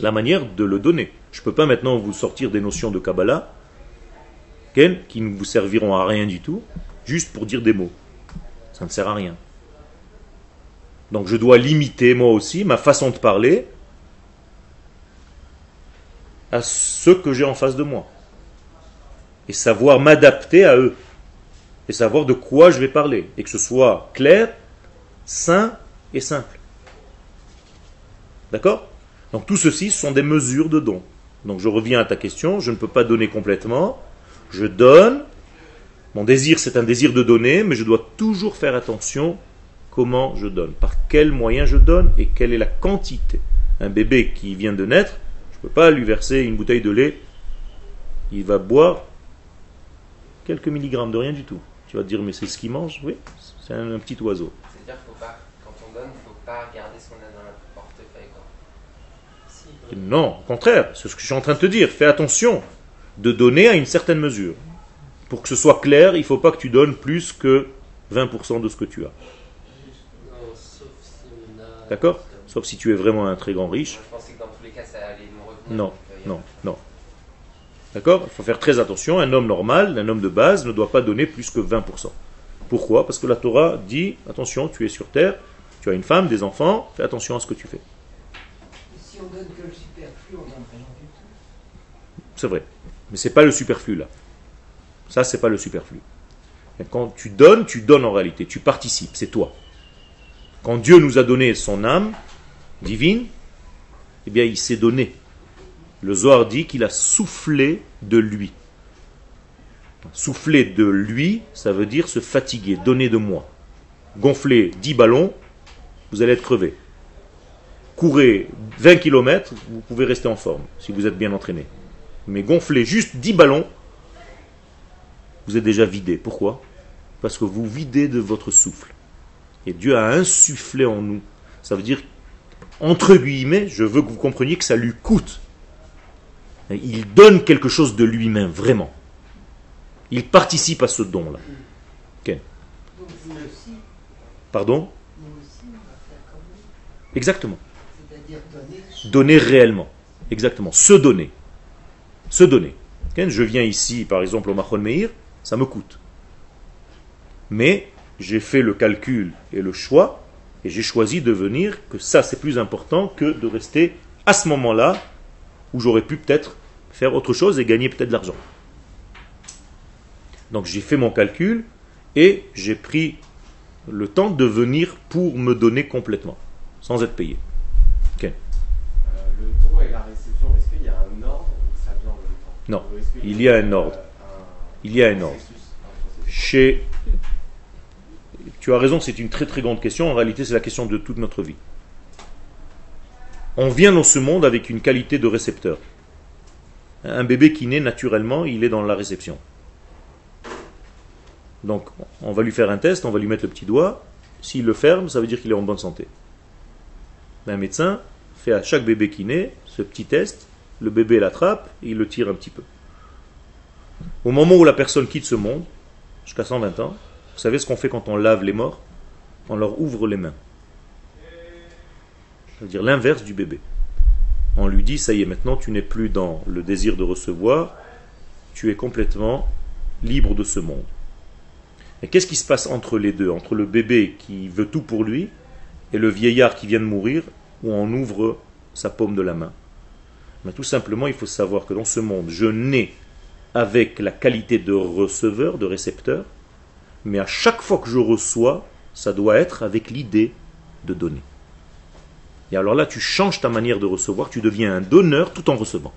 la manière de le donner. Je ne peux pas maintenant vous sortir des notions de Kabbalah qui ne vous serviront à rien du tout, juste pour dire des mots. Ça ne sert à rien. Donc je dois limiter moi aussi ma façon de parler à ceux que j'ai en face de moi. Et savoir m'adapter à eux. Et savoir de quoi je vais parler. Et que ce soit clair, sain et simple. D'accord? Donc tout ceci sont des mesures de dons. Donc je reviens à ta question, je ne peux pas donner complètement, je donne Mon désir, c'est un désir de donner, mais je dois toujours faire attention comment je donne, par quel moyen je donne et quelle est la quantité. Un bébé qui vient de naître, je ne peux pas lui verser une bouteille de lait. Il va boire quelques milligrammes de rien du tout. Tu vas te dire, mais c'est ce qu'il mange? Oui, c'est un, petit oiseau. C'est-à-dire qu'il quand on donne, il ne faut pas regarder ce qu'on a dans le portefeuille. non, au contraire, c'est ce que je suis en train de te dire. Fais attention de donner à une certaine mesure. Pour que ce soit clair, il ne faut pas que tu donnes plus que 20% de ce que tu as. D'accord? Sauf si tu es vraiment un très grand riche. Je pensais que dans tous les cas, ça allait nous revenir. Non, non, non. D'accord? Il faut faire très attention. Un homme normal, un homme de base, ne doit pas donner plus que 20%. Pourquoi? Parce que la Torah dit attention, tu es sur terre, tu as une femme, des enfants, fais attention à ce que tu fais. Si on donne que le superflu, on donne rien du tout? C'est vrai. Mais c'est pas le superflu là. Ça, c'est pas le superflu. quand tu donnes, tu donnes en réalité, tu participes, c'est toi. Quand Dieu nous a donné son âme divine, eh bien, il s'est donné. Le Zohar dit qu'il a soufflé de lui. Souffler de lui, ça veut dire se fatiguer, donner de moi. Gonfler 10 ballons, vous allez être crevé. Courez 20 km, vous pouvez rester en forme si vous êtes bien entraîné. Mais gonfler juste 10 ballons, vous êtes déjà vidé. Pourquoi? Parce que vous videz de votre souffle. Et Dieu a insufflé en nous. Ça veut dire, entre guillemets, je veux que vous compreniez que ça lui coûte. Il donne quelque chose de lui-même, vraiment. Il participe à ce don-là. Pardon? Exactement. Donner réellement. Exactement. Se donner. Se donner. Je viens ici, par exemple, au Mahon Meir, ça me coûte. Mais j'ai fait le calcul et le choix, et j'ai choisi de venir, que ça c'est plus important que de rester à ce moment-là, où j'aurais pu peut-être faire autre chose et gagner peut-être de l'argent. Donc j'ai fait mon calcul et j'ai pris le temps de venir pour me donner complètement, sans être payé. Euh, réception, est-ce qu'il y a un ordre ou ça vient en même temps Non, il y a un ordre. Il y a un ordre. Chez tu as raison, c'est une très très grande question. En réalité, c'est la question de toute notre vie. On vient dans ce monde avec une qualité de récepteur. Un bébé qui naît naturellement, il est dans la réception. Donc, on va lui faire un test, on va lui mettre le petit doigt. S'il le ferme, ça veut dire qu'il est en bonne santé. Un médecin fait à chaque bébé qui naît ce petit test. Le bébé l'attrape et il le tire un petit peu. Au moment où la personne quitte ce monde, jusqu'à 120 ans, vous savez ce qu'on fait quand on lave les morts? On leur ouvre les mains. Ça veut dire l'inverse du bébé. On lui dit, ça y est, maintenant tu n'es plus dans le désir de recevoir, tu es complètement libre de ce monde. Et qu'est-ce qui se passe entre les deux? Entre le bébé qui veut tout pour lui et le vieillard qui vient de mourir, où on ouvre sa paume de la main Tout simplement, il faut savoir que dans ce monde, je nais avec la qualité de receveur, de récepteur, mais à chaque fois que je reçois, ça doit être avec l'idée de donner. Et alors là, tu changes ta manière de recevoir, tu deviens un donneur tout en recevant.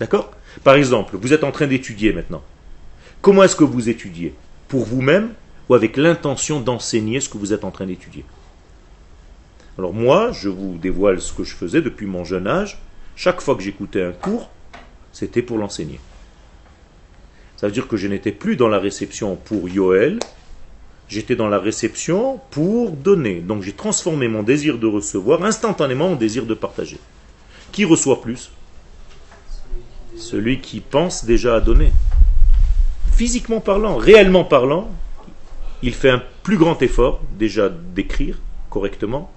D'accord? Par exemple, vous êtes en train d'étudier maintenant. Comment est-ce que vous étudiez? Pour vous-même ou avec l'intention d'enseigner ce que vous êtes en train d'étudier? Alors moi, je vous dévoile ce que je faisais depuis mon jeune âge. Chaque fois que j'écoutais un cours, c'était pour l'enseigner. Ça veut dire que je n'étais plus dans la réception pour Yoel, j'étais dans la réception pour donner. Donc j'ai transformé mon désir de recevoir instantanément en désir de partager. Qui reçoit plus? Celui qui pense déjà à donner. Physiquement parlant, réellement parlant, il fait un plus grand effort déjà d'écrire correctement,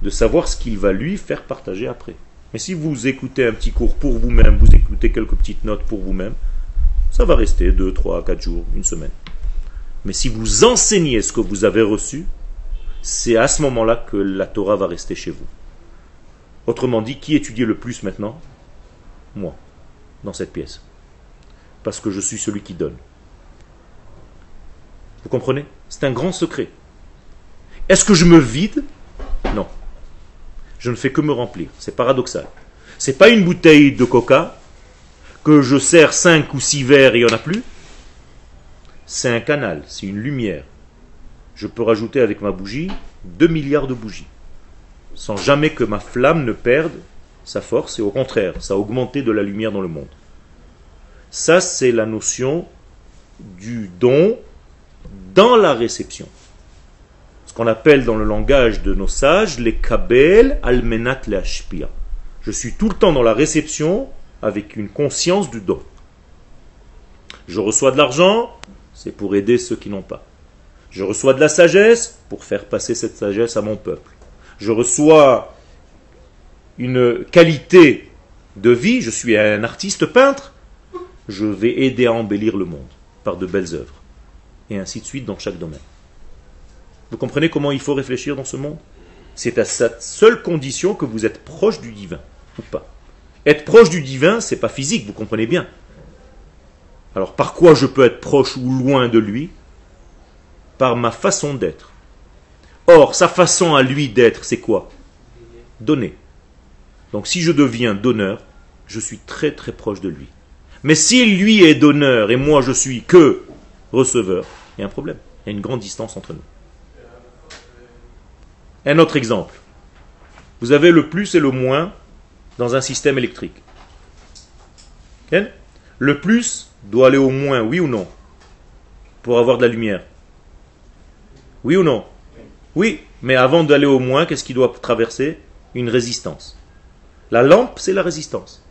de savoir ce qu'il va lui faire partager après. Mais si vous écoutez un petit cours pour vous-même, vous écoutez quelques petites notes pour vous-même, ça va rester 2, 3, 4 jours, une semaine. Mais si vous enseignez ce que vous avez reçu, c'est à ce moment-là que la Torah va rester chez vous. Autrement dit, qui étudie le plus maintenant? Moi, dans cette pièce. Parce que je suis celui qui donne. Vous comprenez? C'est un grand secret. Est-ce que je me vide? Non. Je ne fais que me remplir. C'est paradoxal. C'est pas une bouteille de coca que je sers 5 ou 6 verres et il n'y en a plus. c'est un canal, c'est une lumière. Je peux rajouter avec ma bougie 2 milliards de bougies, sans jamais que ma flamme ne perde sa force, et au contraire, ça a augmenté de la lumière dans le monde. Ça, c'est la notion du don dans la réception. Ce qu'on appelle dans le langage de nos sages les kabel almenat le Je suis tout le temps dans la réception avec une conscience du don. Je reçois de l'argent, c'est pour aider ceux qui n'ont pas. Je reçois de la sagesse pour faire passer cette sagesse à mon peuple. Je reçois une qualité de vie, je suis un artiste peintre, je vais aider à embellir le monde par de belles œuvres. Et ainsi de suite dans chaque domaine. Vous comprenez comment il faut réfléchir dans ce monde? C'est à cette seule condition que vous êtes proche du divin, ou pas? Être proche du divin, c'est pas physique, vous comprenez bien. Alors par quoi je peux être proche ou loin de lui? Par ma façon d'être. Or, sa façon à lui d'être, c'est quoi? Donner. Donc si je deviens donneur, je suis très très proche de lui. Mais s'il lui est donneur et moi je suis que receveur, il y a un problème. Il y a une grande distance entre nous. Un autre exemple. Vous avez le plus et le moins dans un système électrique. Le plus doit aller au moins, oui ou non Pour avoir de la lumière. Oui ou non? Oui, mais avant d'aller au moins, qu'est-ce qui doit traverser? Une résistance. La lampe, c'est la résistance.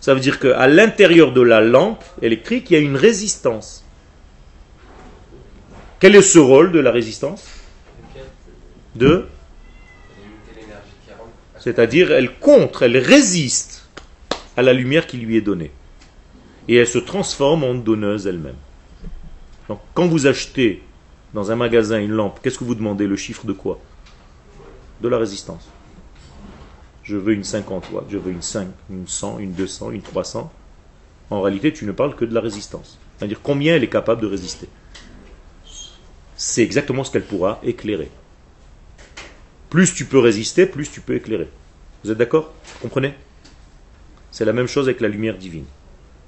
Ça veut dire qu'à l'intérieur de la lampe électrique, il y a une résistance. Quel est ce rôle de la résistance? De C'est-à-dire, elle contre, elle résiste à la lumière qui lui est donnée. Et elle se transforme en donneuse elle-même. Donc, quand vous achetez dans un magasin une lampe, qu'est-ce que vous demandez? Le chiffre de quoi? De la résistance je veux une 50 watts, je veux une 5, une 100, une 200, une 300. En réalité, tu ne parles que de la résistance. C'est-à-dire combien elle est capable de résister? C'est exactement ce qu'elle pourra éclairer. Plus tu peux résister, plus tu peux éclairer. Vous êtes d'accord? Comprenez? C'est la même chose avec la lumière divine.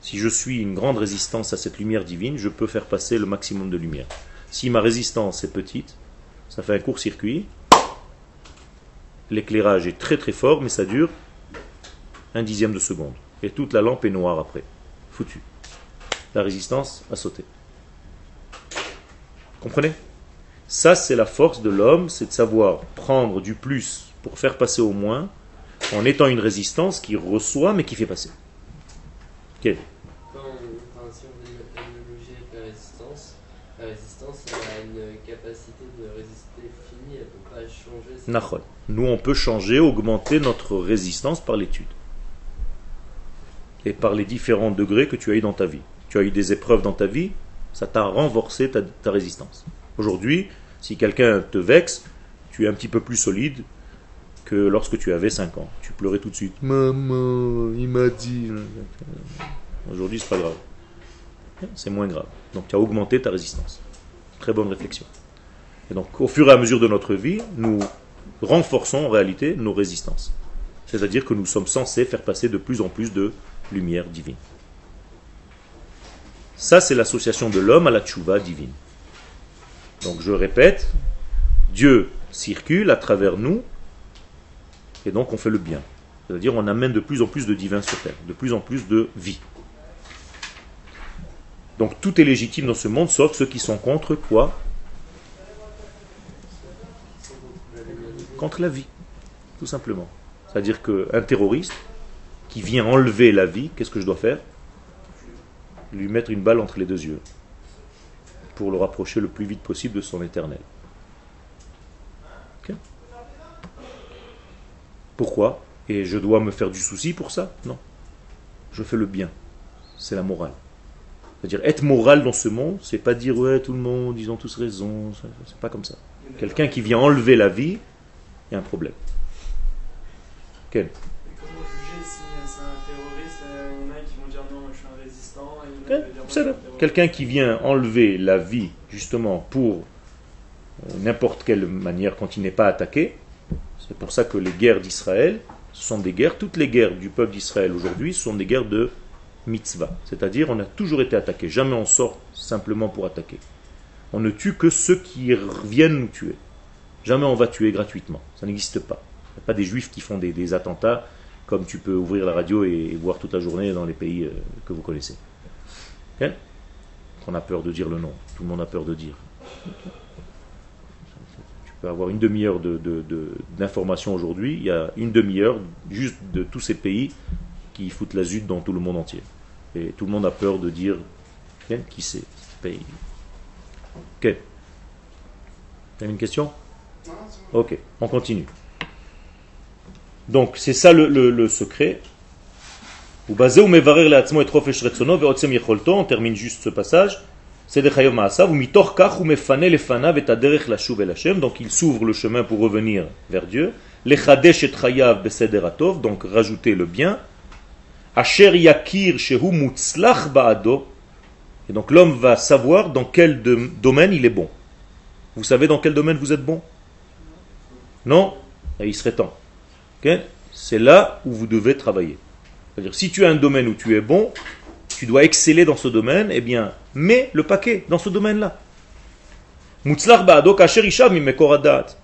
Si je suis une grande résistance à cette lumière divine, je peux faire passer le maximum de lumière. Si ma résistance est petite, ça fait un court-circuit, l'éclairage est très très fort, mais ça dure un dixième de seconde. Et toute la lampe est noire après. Foutu. La résistance a sauté. Comprenez? Ça, c'est la force de l'homme, c'est de savoir prendre du plus pour faire passer au moins, en étant une résistance qui reçoit mais qui fait passer. Ok. Quand, on l'analogie avec la résistance, la résistance a une capacité de résister finie, elle ne peut pas changer. Nous, on peut changer, augmenter notre résistance par l'étude. Et par les différents degrés que tu as eu dans ta vie. Tu as eu des épreuves dans ta vie, ça t'a renforcé ta, résistance. Aujourd'hui, si quelqu'un te vexe, tu es un petit peu plus solide que lorsque tu avais 5 ans. Tu pleurais tout de suite. Maman, il m'a dit. Aujourd'hui, c'est pas grave. C'est moins grave. Donc tu as augmenté ta résistance. Très bonne réflexion. Et donc, au fur et à mesure de notre vie, nous renforçons en réalité nos résistances. C'est-à-dire que nous sommes censés faire passer de plus en plus de lumière divine. Ça, c'est l'association de l'homme à la tchouva divine. Donc je répète, Dieu circule à travers nous, et donc on fait le bien. C'est-à-dire on amène de plus en plus de divin sur terre, de plus en plus de vie. Donc tout est légitime dans ce monde, sauf ceux qui sont contre quoi? Contre la vie, tout simplement. C'est-à-dire qu'un terroriste qui vient enlever la vie, qu'est-ce que je dois faire? Lui mettre une balle entre les deux yeux pour le rapprocher le plus vite possible de son éternel. Pourquoi? Et je dois me faire du souci pour ça? Non. Je fais le bien. C'est la morale. C'est-à-dire être moral dans ce monde, c'est pas dire ouais tout le monde, ils ont tous raison, c'est pas comme ça. Quelqu'un qui vient enlever la vie, il y a un problème. Quel? Quelqu'un qui vient enlever la vie justement pour euh, n'importe quelle manière quand il n'est pas attaqué. C'est pour ça que les guerres d'Israël, sont des guerres, toutes les guerres du peuple d'Israël aujourd'hui sont des guerres de mitzvah. C'est-à-dire, on a toujours été attaqué. Jamais on sort simplement pour attaquer. On ne tue que ceux qui viennent nous tuer. Jamais on va tuer gratuitement. Ça n'existe pas. Il n'y a pas des juifs qui font des, attentats comme tu peux ouvrir la radio et, et voir toute la journée dans les pays euh, que vous connaissez. On a peur de dire le nom. Tout le monde a peur de dire. Tu peux avoir une demi-heure de- de- de- d'informations aujourd'hui. Il y a une demi-heure juste de tous ces pays qui foutent la zut dans tout le monde entier. Et tout le monde a peur de dire qui c'est ce pays? Ok. T'as une question? Ok, on continue. Donc, c'est ça le, le- le secret. ובזה הוא מברר לעצמו את חופש רצונו ועוצם יכולתו, on termine juste ce passage, סדר חיוב מעשיו, ומתוך כך הוא מפנה לפניו את הדרך לשוב אל השם, donc il s'ouvre le chemin pour revenir vers Dieu, לחדש את חייו בסדר הטוב, donc rajouter le bien, אשר יכיר שהוא מוצלח בעדו, et donc l'homme va savoir dans quel de- domaine il est bon. Vous savez dans quel domaine vous êtes bon Non Eh, Il serait temps. Ok C'est là où vous devez travailler. C'est-à-dire, si tu as un domaine où tu es bon, tu dois exceller dans ce domaine, eh bien, mets le paquet dans ce domaine-là.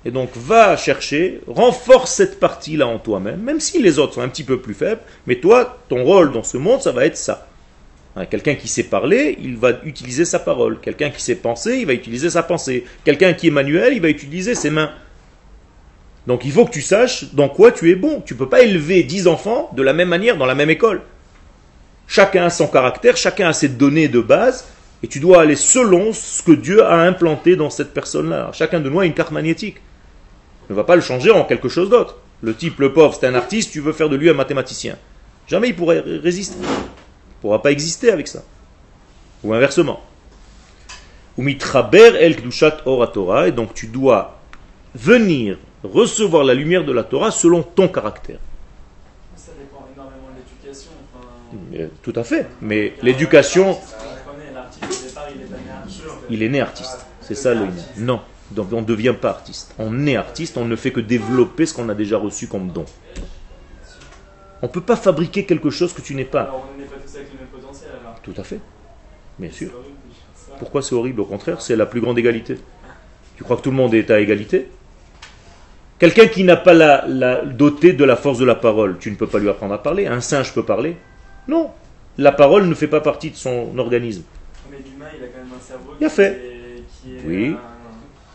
Et donc, va chercher, renforce cette partie-là en toi-même, même si les autres sont un petit peu plus faibles, mais toi, ton rôle dans ce monde, ça va être ça. Hein, Quelqu'un qui sait parler, il va utiliser sa parole. Quelqu'un qui sait penser, il va utiliser sa pensée. Quelqu'un qui est manuel, il va utiliser ses mains. Donc il faut que tu saches dans quoi tu es bon. Tu ne peux pas élever 10 enfants de la même manière dans la même école. Chacun a son caractère, chacun a ses données de base, et tu dois aller selon ce que Dieu a implanté dans cette personne-là. Chacun de nous a une carte magnétique. Ne va pas le changer en quelque chose d'autre. Le type, le pauvre, c'est un artiste, tu veux faire de lui un mathématicien. Jamais il pourrait résister. Il ne pourra pas exister avec ça. Ou inversement. Et donc tu dois venir recevoir la lumière de la Torah selon ton caractère. Ça dépend énormément de l'éducation. Enfin, Euh, Tout à fait. Mais l'éducation, il est né artiste. C'est ça le Non. Donc on ne devient pas artiste. On est artiste, on ne fait que développer ce qu'on a déjà reçu comme don. On ne peut pas fabriquer quelque chose que tu n'es pas. Alors on n'est pas tous avec le même potentiel alors. Tout à fait. Bien sûr. Horrible. Pourquoi c'est horrible Au contraire, c'est la plus grande égalité. Tu crois que tout le monde est à égalité? Quelqu'un qui n'a pas la, la doté de la force de la parole, tu ne peux pas lui apprendre à parler. Un singe peut parler Non. La parole ne fait pas partie de son organisme. Mais l'humain, il a quand même un cerveau qui, fait. Est, qui est, Oui.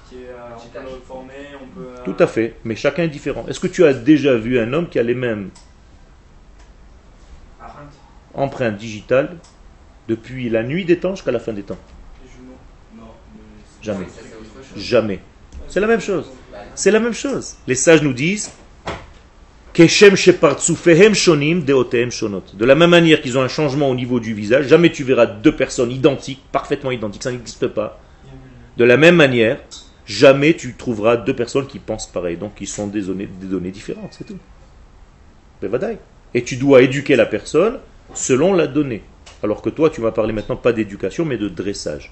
qui est, on peut le former, on peut. Tout à fait. Mais chacun est différent. Est-ce que tu as déjà vu un homme qui a les mêmes empreintes digitales depuis la nuit des temps jusqu'à la fin des temps? Les jumeaux. Non, mais Jamais. Jamais. C'est la même chose. C'est la même chose. Les sages nous disent. De la même manière qu'ils ont un changement au niveau du visage, jamais tu verras deux personnes identiques, parfaitement identiques, ça n'existe pas. De la même manière, jamais tu trouveras deux personnes qui pensent pareil, donc qui sont des données, différentes, c'est tout. Et tu dois éduquer la personne selon la donnée. Alors que toi, tu m'as parlé maintenant pas d'éducation, mais de dressage.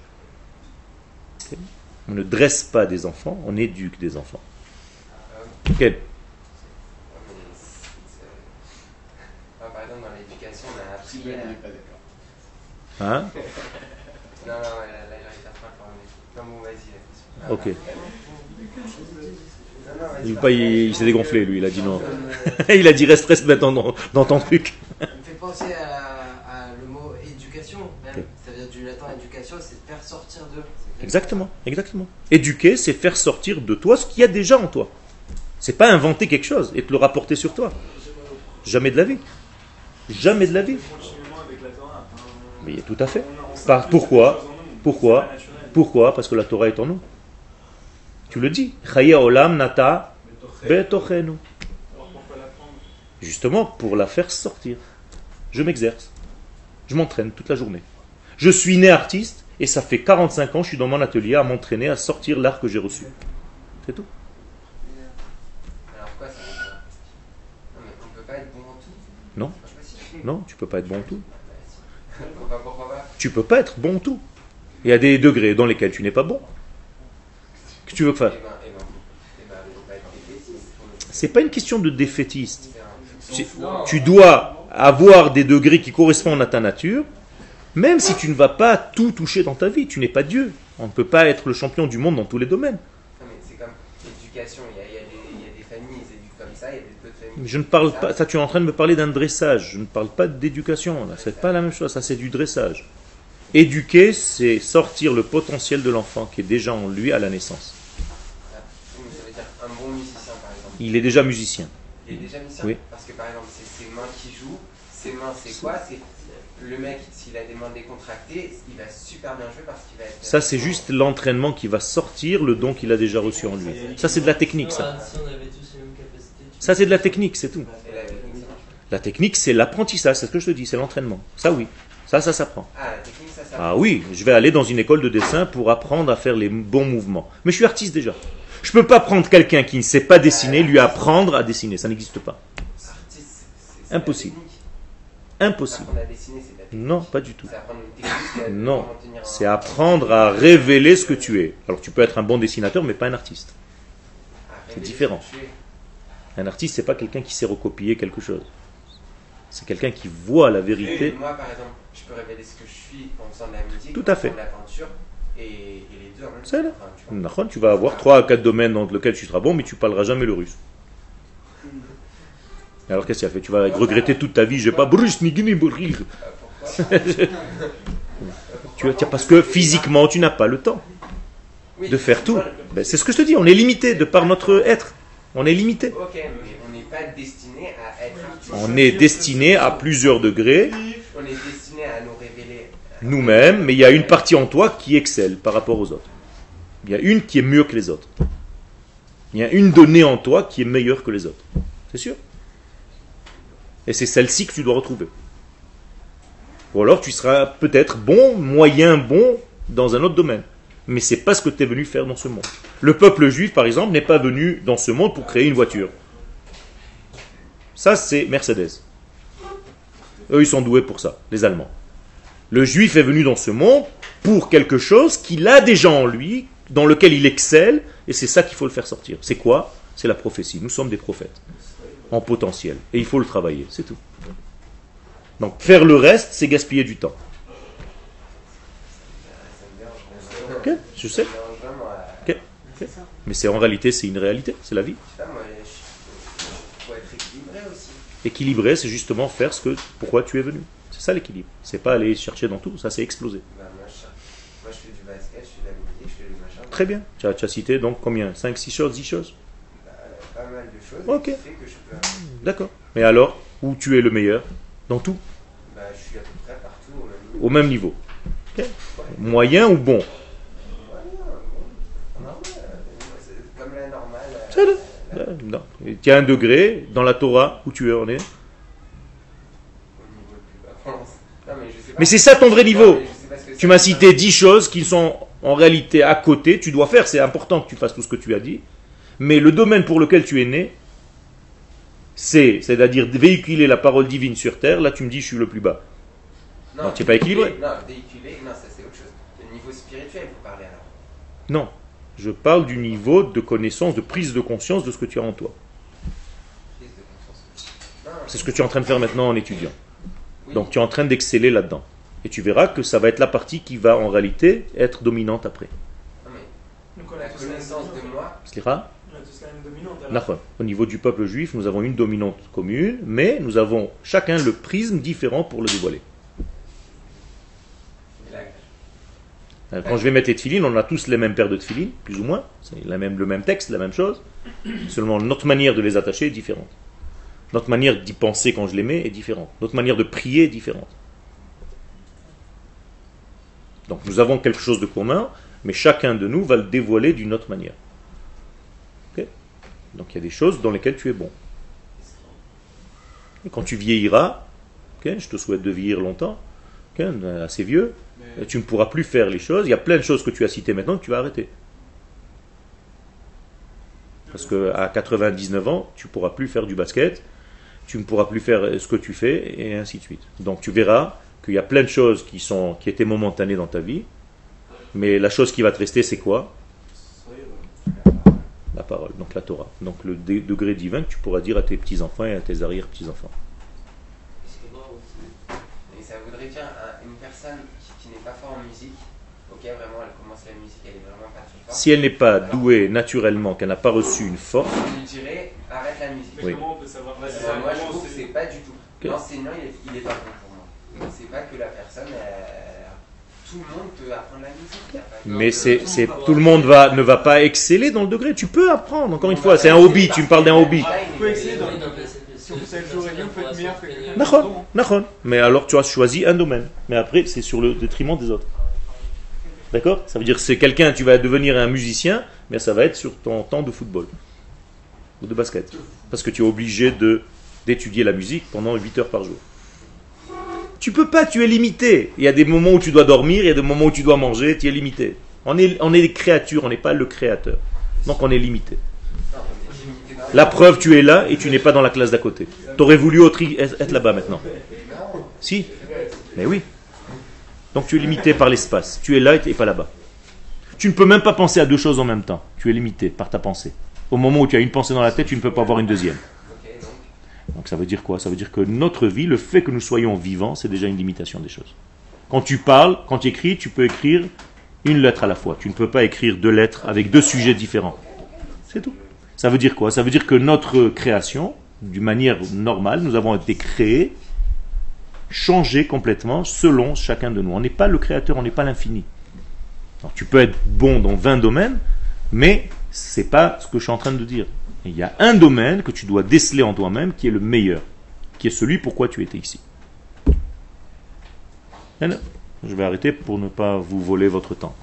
On ne dresse pas des enfants, on éduque des enfants. Ok. Par exemple, dans l'éducation, on a appris. Hein? Non, non, là, j'arrive à faire. Non, bon, vas-y. Ok. Il, pas- il- il s'est dégonflé, lui, il a dit non. Il a dit reste, reste maintenant dans, dans ton truc. Ça me fait penser à, à le mot éducation. Même. Ok. Ça veut dire du latin éducation, c'est faire sortir d'eux. Exactement, exactement. Éduquer, c'est faire sortir de toi ce qu'il y a déjà en toi. C'est pas inventer quelque chose et te le rapporter sur toi. Jamais de la vie. Jamais de la vie. Mais tout à fait. plus pourquoi? Pourquoi? Pas. Pourquoi? Parce que la Torah est en nous. Tu le dis. Olam nata Justement pour la faire sortir. Je m'exerce. Je m'entraîne toute la journée. Je suis né artiste et ça fait 45 ans que je suis dans mon atelier à m'entraîner à sortir l'art que j'ai reçu. C'est tout. Non, mais on peut pas être bon en tout. Non. Tu peux pas être bon en tout. Tu peux pas être bon en tout. Il y a des degrés dans lesquels tu n'es pas bon. Que tu veux Eh faire ben, eh ben, eh ben, faut- C'est pas une question de défaitiste. Tu dois avoir des degrés qui correspondent à ta nature, même si tu ne vas pas tout toucher dans ta vie. Tu n'es pas Dieu. On ne peut pas être le champion du monde dans tous les domaines. Non, mais c'est comme l'éducation. Il y, a, il, des, il y a des familles, ils éduquent comme ça, il y a des familles. Je ne parle pas, ça tu es en train de me parler d'un dressage, je ne parle pas d'éducation, là, c'est pas la même chose, ça c'est du dressage. Éduquer, c'est sortir le potentiel de l'enfant qui est déjà en lui à la naissance. Ah, oui, mais ça veut dire un bon musicien, par exemple. Il est déjà musicien. Il est déjà musicien Oui. Parce que par exemple, c'est ses mains qui jouent. Ses mains, c'est quoi? Le mec, s'il a des mains décontractées, il va super bien jouer parce qu'il va être. Ça c'est juste l'entraînement qui va sortir le don qu'il a déjà reçu en lui. Ça c'est de la technique, ça. Ah, Ça c'est de la technique, c'est tout. La technique, c'est l'apprentissage, c'est ce que je te dis, c'est l'entraînement. Ça oui, ça ça s'apprend. Ah, la technique, ça, ça. Ah oui, je vais aller dans une école de dessin pour apprendre à faire les bons mouvements. Mais je suis artiste déjà. Je peux pas prendre quelqu'un qui ne sait pas dessiner, lui apprendre à dessiner, ça n'existe pas. Impossible. Impossible. Non, pas du tout. Non, c'est apprendre à révéler ce que tu es. Alors tu peux être un bon dessinateur, mais pas un artiste. c'est différent. Un artiste, c'est pas quelqu'un qui sait recopier quelque chose. C'est quelqu'un qui voit la vérité. moi, par exemple, je peux révéler ce que je suis en faisant de la musique, Tout à fait. de la peinture, et, et les deux en même temps. Enfin, tu vois. Tu vas avoir trois à quatre domaines dans lesquels tu seras bon, mais tu parleras jamais le russe. Alors qu'est-ce que tu as fait? Tu vas regretter toute ta vie. Je vais pas Tu tiens, parce que physiquement, tu n'as pas le temps de faire tout. Ben, c'est ce que je te dis. On est limité de par notre être. On est limité. On n'est pas destiné à être artiste. On est destiné à plusieurs degrés On est destiné à nous révéler. nous-mêmes, mais il y a une partie en toi qui excelle par rapport aux autres. Il y a une qui est mieux que les autres. Il y a une donnée en toi qui est meilleure que les autres. C'est sûr? Et c'est celle-ci que tu dois retrouver. Ou alors tu seras peut-être bon, moyen bon dans un autre domaine. Mais c'est pas ce que tu es venu faire dans ce monde. Le peuple juif, par exemple, n'est pas venu dans ce monde pour créer une voiture. Ça, c'est Mercedes. Eux, ils sont doués pour ça, les Allemands. Le juif est venu dans ce monde pour quelque chose qu'il a déjà en lui, dans lequel il excelle, et c'est ça qu'il faut le faire sortir. C'est quoi? C'est la prophétie. Nous sommes des prophètes, en potentiel. Et il faut le travailler, c'est tout. Donc faire le reste, c'est gaspiller du temps. Ok, je sais. Ça me dérange vraiment. euh, Ok, ok. Mais c'est en réalité, c'est une réalité, c'est la vie. Équilibré, c'est justement faire ce que, pourquoi tu es venu. C'est ça l'équilibre. C'est pas aller chercher dans tout, ça c'est exploser. Bah. Très bien. Tu as, tu as cité donc combien? 5, 6 choses, 10 choses? Pas mal de choses. Ok. Qui fait que je peux. D'accord. Mais alors, où tu es le meilleur Dans tout Bah, je suis à peu près partout au même niveau. Au même niveau. Ok. Moyen ou bon Ouais, non, euh, comme la normale. euh, C'est la- Non. Tu as un degré dans la Torah où tu es. au niveau le plus bas. pour l'instant. Non, mais c'est ça ton vrai Non, niveau. que Tu m'as cité 10 choses qui sont en réalité à côté. Tu dois faire, c'est important que tu fasses tout ce que tu as dit. Mais le domaine pour lequel tu es né, c'est, c'est-à-dire véhiculer la parole divine sur terre. Là, tu me dis, je suis le plus bas. Non, tu es pas équilibré. Non, véhiculer, non, ça c'est autre chose. Le niveau spirituel, il faut parler alors. Non. Je parle du niveau de connaissance, de prise de conscience de ce que tu as en toi. Prise de conscience. Non, C'est ce que tu es en train de faire maintenant en étudiant. oui. Donc tu es en train d'exceller là-dedans. Et tu verras que ça va être la partie qui va en réalité être dominante après. Non, mais Donc la connaissance de moi, Même dominante. alors. Au niveau du peuple juif, nous avons une dominante commune, mais nous avons chacun le prisme différent pour le dévoiler. Euh, Quand je vais mettre les tefilines, on a tous les mêmes paires de tefilines, plus ou moins. C'est la même, le même texte, la même chose. Seulement notre manière de les attacher est différente. Notre manière d'y penser quand je les mets est différente. Notre manière de prier est différente. Donc nous avons quelque chose de commun, mais chacun de nous va le dévoiler d'une autre manière. Donc il y a des choses dans lesquelles tu es bon. Et quand tu vieilliras, je te souhaite de vieillir longtemps, assez vieux, Mais tu ne pourras plus faire les choses. Il y a plein de choses que tu as citées maintenant que tu vas arrêter. Parce qu'à 99 ans, tu ne pourras plus faire du basket, tu ne pourras plus faire ce que tu fais, et ainsi de suite. Donc tu verras qu'il y a plein de choses qui, sont, qui étaient momentanées dans ta vie, mais la chose qui va te rester, c'est quoi? la parole, donc la Torah. Donc le degré divin que tu pourras dire à tes petits-enfants et à tes arrière-petits-enfants. Et ça voudrait dire une personne qui, qui n'est pas forte en musique, ok, vraiment, elle commence la musique, elle est vraiment pas très forte. Si elle n'est pas Alors, douée naturellement, qu'elle n'a pas reçu une force. Je lui dirais, arrête la musique. Oui. comment on peut savoir euh, Moi, je trouve que c'est pas du tout. Okay. L'enseignant, il, il est pas bon pour moi. Donc, c'est pas que la personne. Elle, tout le monde peut apprendre la musique. mais c'est, c'est, tout le monde va, ne va pas exceller dans le degré. Tu peux apprendre, encore une fois, c'est un hobby, tu me parles d'un hobby. On peut exceller dans- Si on le jour et nuit, on peut être meilleur que. Mais alors tu as choisi un domaine. Mais après, c'est sur le détriment des autres. D'accord? Ça veut dire que c'est quelqu'un, tu vas devenir un musicien, mais ça va être sur ton temps de football ou de basket. Parce que tu es obligé de, d'étudier la musique pendant 8 heures par jour. Tu peux pas, tu es limité. Il y a des moments où tu dois dormir, il y a des moments où tu dois manger, tu es limité. On est, on est des créatures, on n'est pas le créateur. Donc on est limité. La preuve, tu es là et tu n'es pas dans la classe d'à côté. Tu aurais voulu être là-bas maintenant. Si Mais oui. Donc tu es limité par l'espace. Tu es là et tu pas là-bas. Tu ne peux même pas penser à deux choses en même temps. Tu es limité par ta pensée. Au moment où tu as une pensée dans la tête, tu ne peux pas avoir une deuxième. Donc. Ça veut dire quoi? Ça veut dire que notre vie, le fait que nous soyons vivants, c'est déjà une limitation des choses. Quand tu parles, quand tu écris, tu peux écrire une lettre à la fois. Tu ne peux pas écrire deux lettres avec deux sujets différents. C'est tout. Ça veut dire quoi? Ça veut dire que notre création, d'une manière normale, nous avons été créés, changés complètement selon chacun de nous. On n'est pas le créateur, on n'est pas l'infini. Alors, tu peux être bon dans 20 domaines, mais c'est pas ce que je suis en train de dire. Il y a un domaine que tu dois déceler en toi-même qui est le meilleur, qui est celui pourquoi tu étais ici. Je vais arrêter pour ne pas vous voler votre temps.